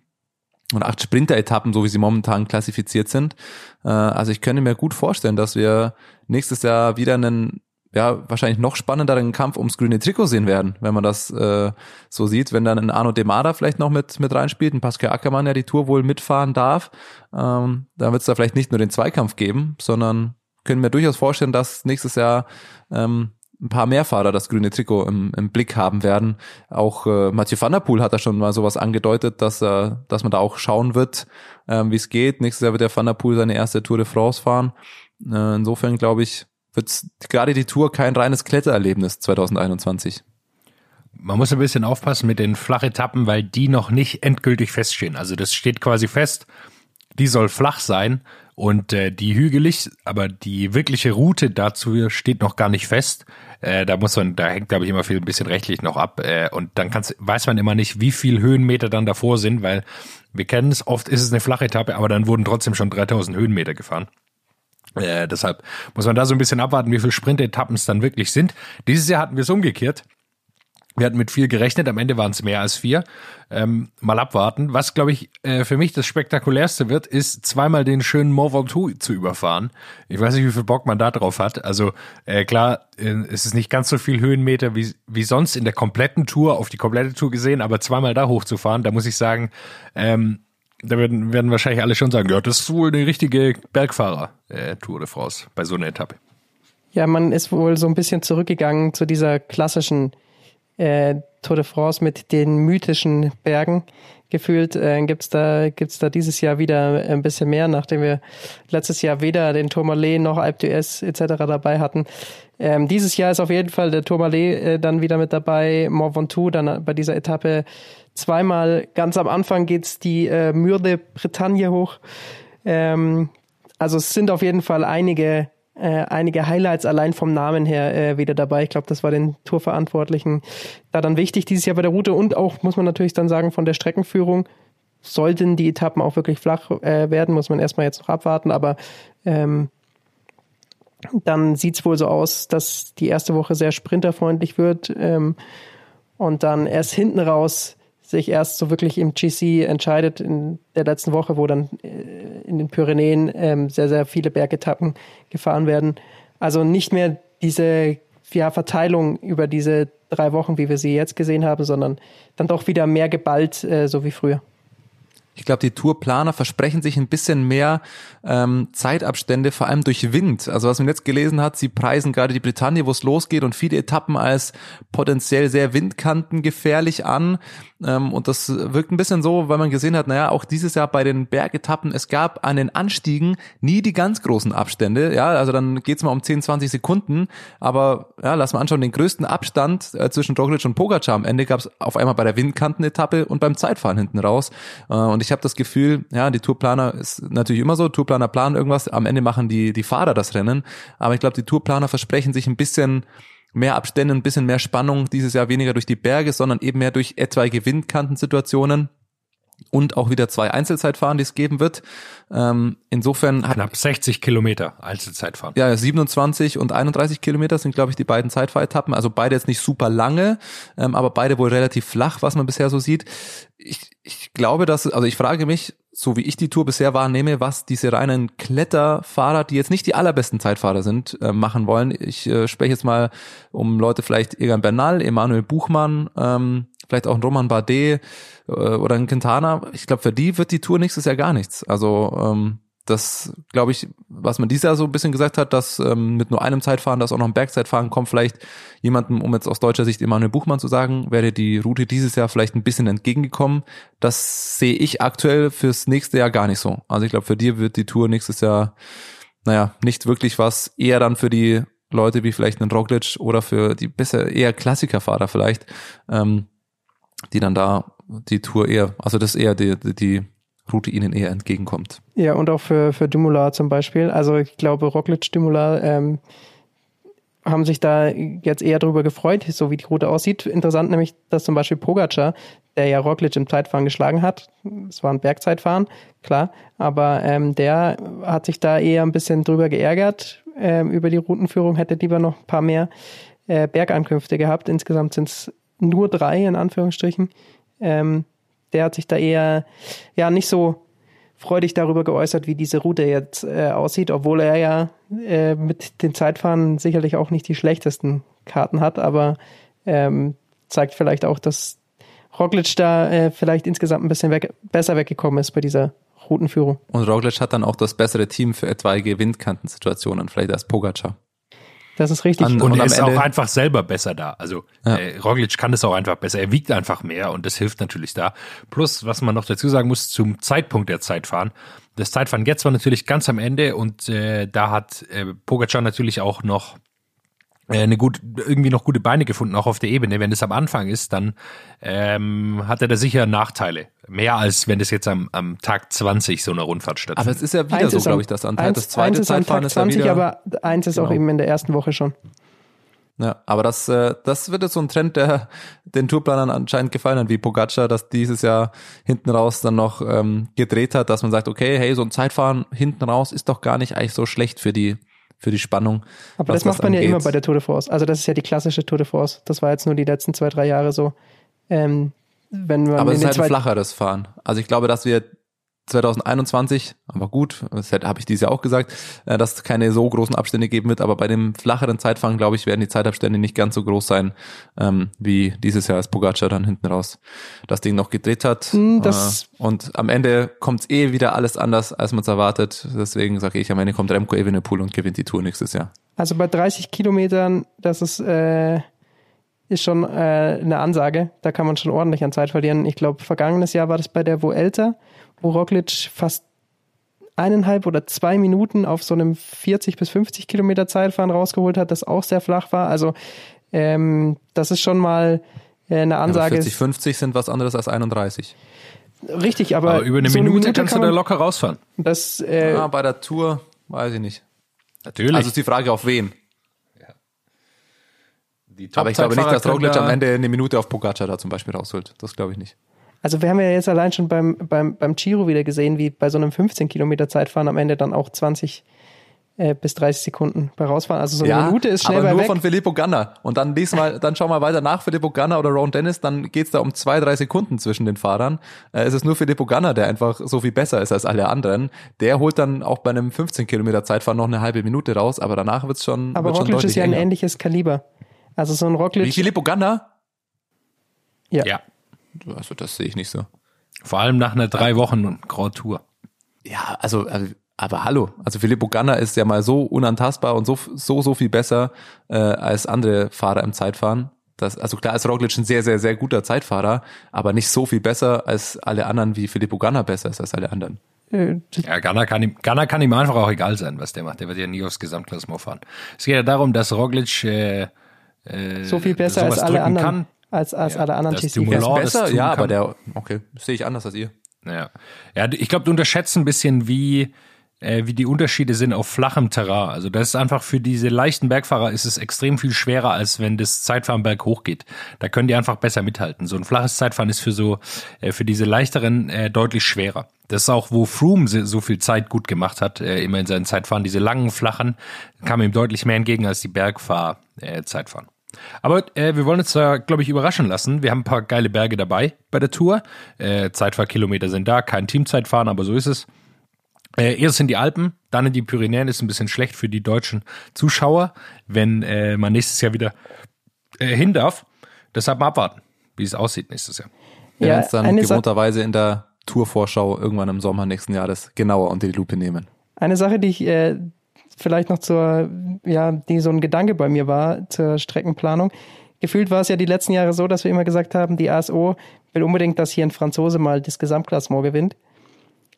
und acht Sprinter-Etappen, so wie sie momentan klassifiziert sind. Äh, also ich könnte mir gut vorstellen, dass wir nächstes Jahr wieder einen ja, wahrscheinlich noch spannenderen Kampf ums grüne Trikot sehen werden, wenn man das äh, so sieht. Wenn dann ein Arno Demada vielleicht noch mit, mit reinspielt, ein Pascal Ackermann ja die Tour wohl mitfahren darf, ähm, dann wird es da vielleicht nicht nur den Zweikampf geben, sondern können mir durchaus vorstellen, dass nächstes Jahr ähm, ein paar mehr Fahrer das grüne Trikot im, im Blick haben werden. Auch äh, Mathieu van der Poel hat da schon mal sowas angedeutet, dass, äh, dass man da auch schauen wird, ähm, wie es geht. Nächstes Jahr wird der Van der Poel seine erste Tour de France fahren. Äh, insofern glaube ich, wird gerade die Tour kein reines Klettererlebnis 2021. Man muss ein bisschen aufpassen mit den Flachetappen, weil die noch nicht endgültig feststehen. Also das steht quasi fest, die soll flach sein und äh, die hügelig, aber die wirkliche Route dazu steht noch gar nicht fest. Äh, da muss man, da hängt glaube ich immer viel ein bisschen rechtlich noch ab äh, und dann kann's, weiß man immer nicht, wie viel Höhenmeter dann davor sind, weil wir kennen es, oft ist es eine flache Etappe, aber dann wurden trotzdem schon 3000 Höhenmeter gefahren. Äh, deshalb muss man da so ein bisschen abwarten, wie viele Sprintetappen es dann wirklich sind. Dieses Jahr hatten wir es umgekehrt. Wir hatten mit vier gerechnet, am Ende waren es mehr als vier. Ähm, mal abwarten. Was, glaube ich, äh, für mich das Spektakulärste wird, ist zweimal den schönen Mont Ventoux zu überfahren. Ich weiß nicht, wie viel Bock man da drauf hat. Also äh, klar, äh, es ist nicht ganz so viel Höhenmeter wie, wie sonst in der kompletten Tour, auf die komplette Tour gesehen, aber zweimal da hochzufahren, da muss ich sagen, ähm, da werden, werden wahrscheinlich alle schon sagen, ja, das ist wohl eine richtige Bergfahrer-Tour de France bei so einer Etappe. Ja, man ist wohl so ein bisschen zurückgegangen zu dieser klassischen äh, Tour de France mit den mythischen Bergen. Gefühlt äh, gibt's da gibt's da dieses Jahr wieder ein bisschen mehr, nachdem wir letztes Jahr weder den Tourmalet noch Alpe d'Huez etc. dabei hatten. Ähm, dieses Jahr ist auf jeden Fall der Tourmalet äh, dann wieder mit dabei, Mont Ventoux dann bei dieser Etappe zweimal. Ganz am Anfang geht's die äh, Mürde Bretagne hoch. Ähm, also es sind auf jeden Fall einige äh, einige Highlights allein vom Namen her äh, wieder dabei. Ich glaube, das war den Tourverantwortlichen da dann wichtig dieses Jahr bei der Route und auch, muss man natürlich dann sagen, von der Streckenführung. Sollten die Etappen auch wirklich flach äh, werden, muss man erstmal jetzt noch abwarten, aber ähm, dann sieht's wohl so aus, dass die erste Woche sehr sprinterfreundlich wird ähm, und dann erst hinten raus sich erst so wirklich im GC entscheidet in der letzten Woche, wo dann äh, in den Pyrenäen ähm, sehr, sehr viele Bergetappen gefahren werden. Also nicht mehr diese ja, Verteilung über diese drei Wochen, wie wir sie jetzt gesehen haben, sondern dann doch wieder mehr geballt, äh, so wie früher. Ich glaube, die Tourplaner versprechen sich ein bisschen mehr ähm, Zeitabstände, vor allem durch Wind. Also was man jetzt gelesen hat, sie preisen gerade die Bretagne, wo es losgeht und viele Etappen als potenziell sehr windkantengefährlich an. Ähm, und das wirkt ein bisschen so, weil man gesehen hat, naja, auch dieses Jahr bei den Bergetappen, es gab an den Anstiegen nie die ganz großen Abstände. Ja, also dann geht's mal um 10, 20 Sekunden. Aber ja, lass mal anschauen, den größten Abstand äh, zwischen Roglic und Pogacar am Ende gab's auf einmal bei der Windkantenetappe und beim Zeitfahren hinten raus. Äh, und ich habe das Gefühl, ja, die Tourplaner ist natürlich immer so, Tourplaner planen irgendwas, am Ende machen die, die Fahrer das Rennen. Aber ich glaube, die Tourplaner versprechen sich ein bisschen mehr Abstände, ein bisschen mehr Spannung dieses Jahr weniger durch die Berge, sondern eben mehr durch etwaige Windkantensituationen. Und auch wieder zwei Einzelzeitfahren, die es geben wird. Ähm, insofern hat Knapp 60 Kilometer Einzelzeitfahren. ja 27 und 31 Kilometer sind, glaube ich, die beiden Zeitfahretappen. Also beide jetzt nicht super lange, ähm, aber beide wohl relativ flach, was man bisher so sieht. Ich, ich glaube, dass, also ich frage mich, so wie ich die Tour bisher wahrnehme, was diese reinen Kletterfahrer, die jetzt nicht die allerbesten Zeitfahrer sind, äh, machen wollen. Ich äh, spreche jetzt mal um Leute vielleicht Egan Bernal, Emanuel Buchmann, ähm, vielleicht auch ein Roman Bardet äh, oder ein Quintana. Ich glaube, für die wird die Tour nächstes Jahr gar nichts. Also ähm, das glaube ich, was man dieses Jahr so ein bisschen gesagt hat, dass ähm, mit nur einem Zeitfahren, dass auch noch ein Bergzeitfahren kommt, vielleicht jemandem, um jetzt aus deutscher Sicht Emanuel Buchmann zu sagen, wäre die Route dieses Jahr vielleicht ein bisschen entgegengekommen. Das sehe ich aktuell fürs nächste Jahr gar nicht so. Also ich glaube, für die wird die Tour nächstes Jahr, naja, nicht wirklich was, eher dann für die Leute wie vielleicht einen Roglic oder für die besser eher Klassikerfahrer vielleicht, ähm, die dann da die Tour eher, also das eher die, die, die Route ihnen eher entgegenkommt. Ja, und auch für, für Dumoulin zum Beispiel. Also ich glaube, Roglic, Dumoulin ähm, haben sich da jetzt eher darüber gefreut, so wie die Route aussieht. Interessant nämlich, dass zum Beispiel Pogacar, der ja Roglic im Zeitfahren geschlagen hat, es war ein Bergzeitfahren, klar, aber ähm, der hat sich da eher ein bisschen drüber geärgert ähm, über die Routenführung, hätte lieber noch ein paar mehr äh, Bergankünfte gehabt. Insgesamt sind es nur drei, in Anführungsstrichen. Ähm, der hat sich da eher ja nicht so freudig darüber geäußert, wie diese Route jetzt äh, aussieht, obwohl er ja äh, mit den Zeitfahren sicherlich auch nicht die schlechtesten Karten hat, aber ähm, zeigt vielleicht auch, dass Roglic da äh, vielleicht insgesamt ein bisschen weg, besser weggekommen ist bei dieser Routenführung. Und Roglic hat dann auch das bessere Team für etwaige Windkantensituationen, vielleicht als Pogacar. Das ist richtig. An- Und, Und er ist Ende- auch einfach selber besser da. Also Ja. äh, Roglic kann das auch einfach besser. Er wiegt einfach mehr und das hilft natürlich da. Plus, was man noch dazu sagen muss, zum Zeitpunkt der Zeitfahren. Das Zeitfahren jetzt war natürlich ganz am Ende und äh, da hat äh, Pogacar natürlich auch noch äh, eine gut, irgendwie noch gute Beine gefunden, auch auf der Ebene. Wenn das am Anfang ist, dann ähm, hat er da sicher Nachteile. Mehr als wenn das jetzt am, am Tag 20 so einer Rundfahrt Aber stattfindet. es ist ja wieder Eins so, glaube ich, das Anteil. eins, Das zweite eins ist Zeitfahren Tag ist ja 20, wieder. aber eins ist auch Genau. eben in der ersten Woche schon. Ja, aber das, äh, das wird jetzt so ein Trend, der den Tourplanern anscheinend gefallen hat, wie Pogacar, dass dieses Jahr hinten raus dann noch ähm, gedreht hat, dass man sagt, okay, hey, so ein Zeitfahren hinten raus ist doch gar nicht eigentlich so schlecht für die für die Spannung. Aber das macht man ja angeht. immer bei der Tour de France. Also das ist ja die klassische Tour de France. Das war jetzt nur die letzten zwei, drei Jahre so. Ähm, wenn man Aber es ist halt ein flacheres Fahren. Also ich glaube, dass wir 2021, aber gut, das habe ich dieses Jahr auch gesagt, äh, dass es keine so großen Abstände geben wird, aber bei dem flacheren Zeitfahren, glaube ich, werden die Zeitabstände nicht ganz so groß sein, ähm, wie dieses Jahr, als Pogacar dann hinten raus das Ding noch gedreht hat. Hm, das- äh, und am Ende kommt eh wieder alles anders, als man es erwartet. Deswegen sage ich, am Ende kommt Remco Evenepoel und gewinnt die Tour nächstes Jahr. also bei 30 Kilometern, das ist, äh, ist schon äh, eine Ansage. Da kann man schon ordentlich an Zeit verlieren. Ich glaube, vergangenes Jahr war das bei der Vuelta, wo Roglic fast eineinhalb oder zwei Minuten auf so einem 40 bis 50 Kilometer Zeitfahren rausgeholt hat, das auch sehr flach war. Also ähm, das ist schon mal äh, eine Ansage. 40, 50 sind was anderes als 31. Richtig, aber, Aber über eine so Minute, kannst du da locker rausfahren. Das, äh, ah, bei der Tour weiß ich nicht. Natürlich. Also ist die Frage auf wen. die Aber ich glaube nicht, dass Roglic am Ende eine Minute auf Pogacar da zum Beispiel rausholt. Das glaube ich nicht. Also wir haben ja jetzt allein schon beim, beim, beim Giro wieder gesehen, wie bei so einem 15 Kilometer Zeitfahren am Ende dann auch 20 äh, bis 30 Sekunden bei rausfahren. Also so eine Minute ist schnell aber bei nur weg. von Filippo Ganna. Und dann lies mal, dann schau mal weiter nach Filippo Ganna oder Ron Dennis, dann geht's da um zwei, drei Sekunden zwischen den Fahrern. Äh, es ist nur Filippo Ganna, der einfach so viel besser ist als alle anderen. Der holt dann auch bei einem 15 Kilometer Zeitfahren noch eine halbe Minute raus, aber danach wird's schon, aber wird's schon Roglic deutlich ist ja ein enger. ähnliches Kaliber. Also so ein Roglic. Wie Filippo Ganna? Ja. Ja. Also das sehe ich nicht so. Vor allem nach einer drei Wochen Grand Tour. Ja, also, also aber hallo, also Filippo Ganna ist ja mal so unantastbar und so so so viel besser äh, als andere Fahrer im Zeitfahren. Das, also klar ist Roglic ein sehr, sehr, sehr guter Zeitfahrer, aber nicht so viel besser als alle anderen, wie Filippo Ganna besser ist als alle anderen. Äh, Ja, Ghana kann, ihm, Ghana kann ihm einfach auch egal sein, was der macht. Der wird ja nie aufs Gesamtklassement fahren. Es geht ja darum, dass Roglic äh, äh, so viel besser als alle anderen. Kann. Als, als Ja, alle anderen GC Dumoulin besser, ja, kann. aber der, okay, sehe ich anders als ihr. Ja, ja ich glaube, du unterschätzt ein bisschen, wie äh, wie die Unterschiede sind auf flachem Terrain. Also das ist einfach für diese leichten Bergfahrer ist es extrem viel schwerer, als wenn das Zeitfahren berghoch geht. Da können die einfach besser mithalten. So ein flaches Zeitfahren ist für so, äh, für diese leichteren äh, deutlich schwerer. Das ist auch, wo Froome so viel Zeit gut gemacht hat, äh, immer in seinen Zeitfahren. Diese langen, flachen kamen ihm deutlich mehr entgegen als die Bergfahr-Zeitfahren. Aber äh, wir wollen uns da, glaube ich, überraschen lassen. Wir haben ein paar geile Berge dabei bei der Tour. Äh, Zeitfahrkilometer sind da, kein Teamzeitfahren, aber so ist es. Äh, erst in die Alpen, dann in die Pyrenäen ist ein bisschen schlecht für die deutschen Zuschauer, wenn äh, man nächstes Jahr wieder äh, hin darf. Deshalb mal abwarten, wie es aussieht nächstes Jahr. Wir Ja, werden es dann Sa- gewohnterweise in der Tourvorschau irgendwann im Sommer nächsten Jahres genauer unter die Lupe nehmen. Eine Sache, die ich äh, vielleicht noch zur, ja, die so ein Gedanke bei mir war zur Streckenplanung. Gefühlt war es ja die letzten Jahre so, dass wir immer gesagt haben, die ASO will unbedingt, dass hier ein Franzose mal das Gesamtklassement gewinnt.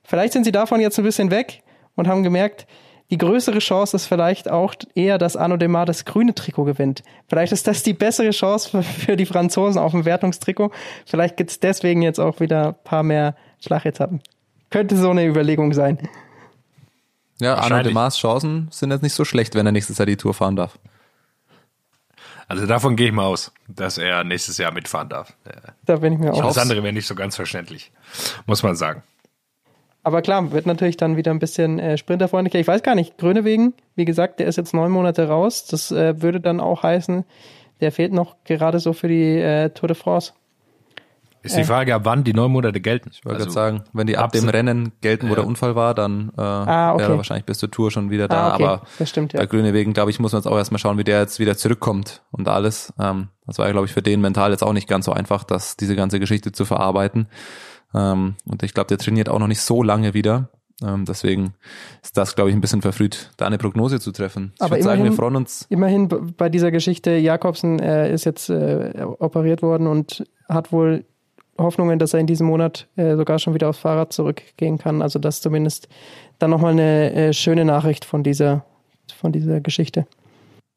Vielleicht sind sie davon jetzt ein bisschen weg und haben gemerkt, die größere Chance ist vielleicht auch eher, dass Arno Demar das grüne Trikot gewinnt. Vielleicht ist das die bessere Chance für, für die Franzosen auf dem Wertungstrikot. Vielleicht gibt es deswegen jetzt auch wieder ein paar mehr Schlagetappen. Könnte so eine Überlegung sein. Ja, Arno Wahrscheinlich. de Maas Chancen sind jetzt nicht so schlecht, wenn er nächstes Jahr die Tour fahren darf. Also davon gehe ich mal aus, dass er nächstes Jahr mitfahren darf. Da bin ich mir auch. Das andere wäre nicht so ganz verständlich, muss man sagen. Aber klar, wird natürlich dann wieder ein bisschen äh, sprinterfreundlicher. Ich weiß gar nicht, Grönewegen, wie gesagt, der ist jetzt neun Monate raus. Das äh, würde dann auch heißen, der fehlt noch gerade so für die äh, Tour de France. Ist die Frage, ab wann die neun Monate gelten. Ich wollte Also, gerade sagen, wenn die ab dem Rennen gelten, wo Ja. der Unfall war, dann äh, Ah, okay. wäre er wahrscheinlich bis zur Tour schon wieder da. Ah, okay. Aber Das stimmt, ja. bei Grünewegen, glaube ich, muss man jetzt auch erstmal schauen, wie der jetzt wieder zurückkommt und alles. Ähm, das war ja, glaube ich, für den mental jetzt auch nicht ganz so einfach, das, diese ganze Geschichte zu verarbeiten. Ähm, und ich glaube, der trainiert auch noch nicht so lange wieder. Ähm, deswegen ist das, glaube ich, ein bisschen verfrüht, da eine Prognose zu treffen. Ich Aber würde sagen, wir immerhin- freuen uns. Immerhin bei dieser Geschichte, Jakobsen äh, ist jetzt äh, operiert worden und hat wohl Hoffnungen, dass er in diesem Monat äh, sogar schon wieder aufs Fahrrad zurückgehen kann. Also das zumindest dann nochmal eine äh, schöne Nachricht von dieser, von dieser Geschichte.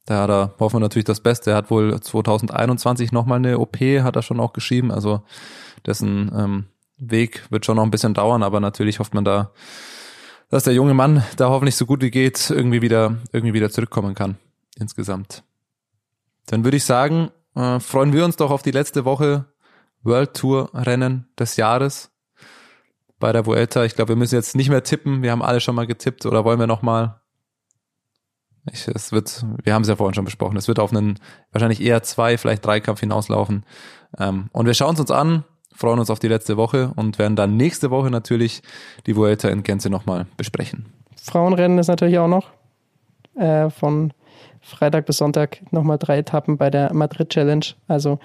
Da, da hoffen wir natürlich das Beste. Er hat wohl 2021 nochmal eine OP, hat er schon auch geschrieben. Also dessen ähm, Weg wird schon noch ein bisschen dauern, aber natürlich hofft man da, dass der junge Mann da hoffentlich so gut wie geht irgendwie wieder, irgendwie wieder zurückkommen kann. Insgesamt. Dann würde ich sagen, äh, freuen wir uns doch auf die letzte Woche World Tour Rennen des Jahres bei der Vuelta. Ich glaube, wir müssen jetzt nicht mehr tippen. Wir haben alle schon mal getippt oder wollen wir noch mal? Ich, es wird, wir haben es ja vorhin schon besprochen, es wird auf einen wahrscheinlich eher zwei, vielleicht drei Kampf hinauslaufen. Ähm, und wir schauen es uns an, freuen uns auf die letzte Woche und werden dann nächste Woche natürlich die Vuelta in Gänze nochmal besprechen. Frauenrennen ist natürlich auch noch äh, von Freitag bis Sonntag nochmal drei Etappen bei der Madrid Challenge. Also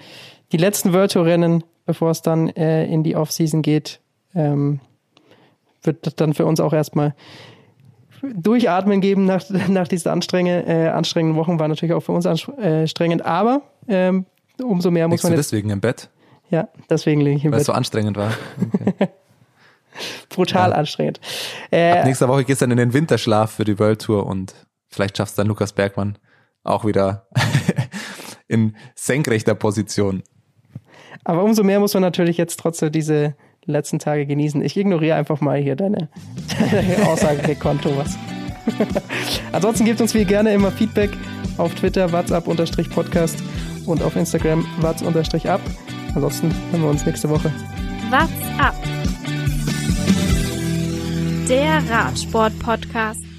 die letzten World Tour Rennen, bevor es dann äh, in die Offseason geht, ähm, wird das dann für uns auch erstmal durchatmen geben nach, nach diesen anstrengenden, äh, anstrengenden Wochen. War natürlich auch für uns anstrengend, aber ähm, umso mehr muss Liegst du man jetzt. deswegen im Bett, Ja, deswegen liege ich im weil es Bett. so anstrengend war? Okay. Brutal Ja. anstrengend. Ab Äh, nächster Woche geht's dann in den Winterschlaf für die World Tour und vielleicht schafft dann Lukas Bergmann auch wieder in senkrechter Position. Aber umso mehr muss man natürlich jetzt trotzdem diese letzten Tage genießen. Ich ignoriere einfach mal hier deine, deine Aussage Thomas. Ansonsten gebt uns wie gerne immer Feedback auf Twitter, WhatsApp-Podcast und auf Instagram, What's-Up. Ansonsten hören wir uns nächste Woche. What's up? Der Radsport-Podcast.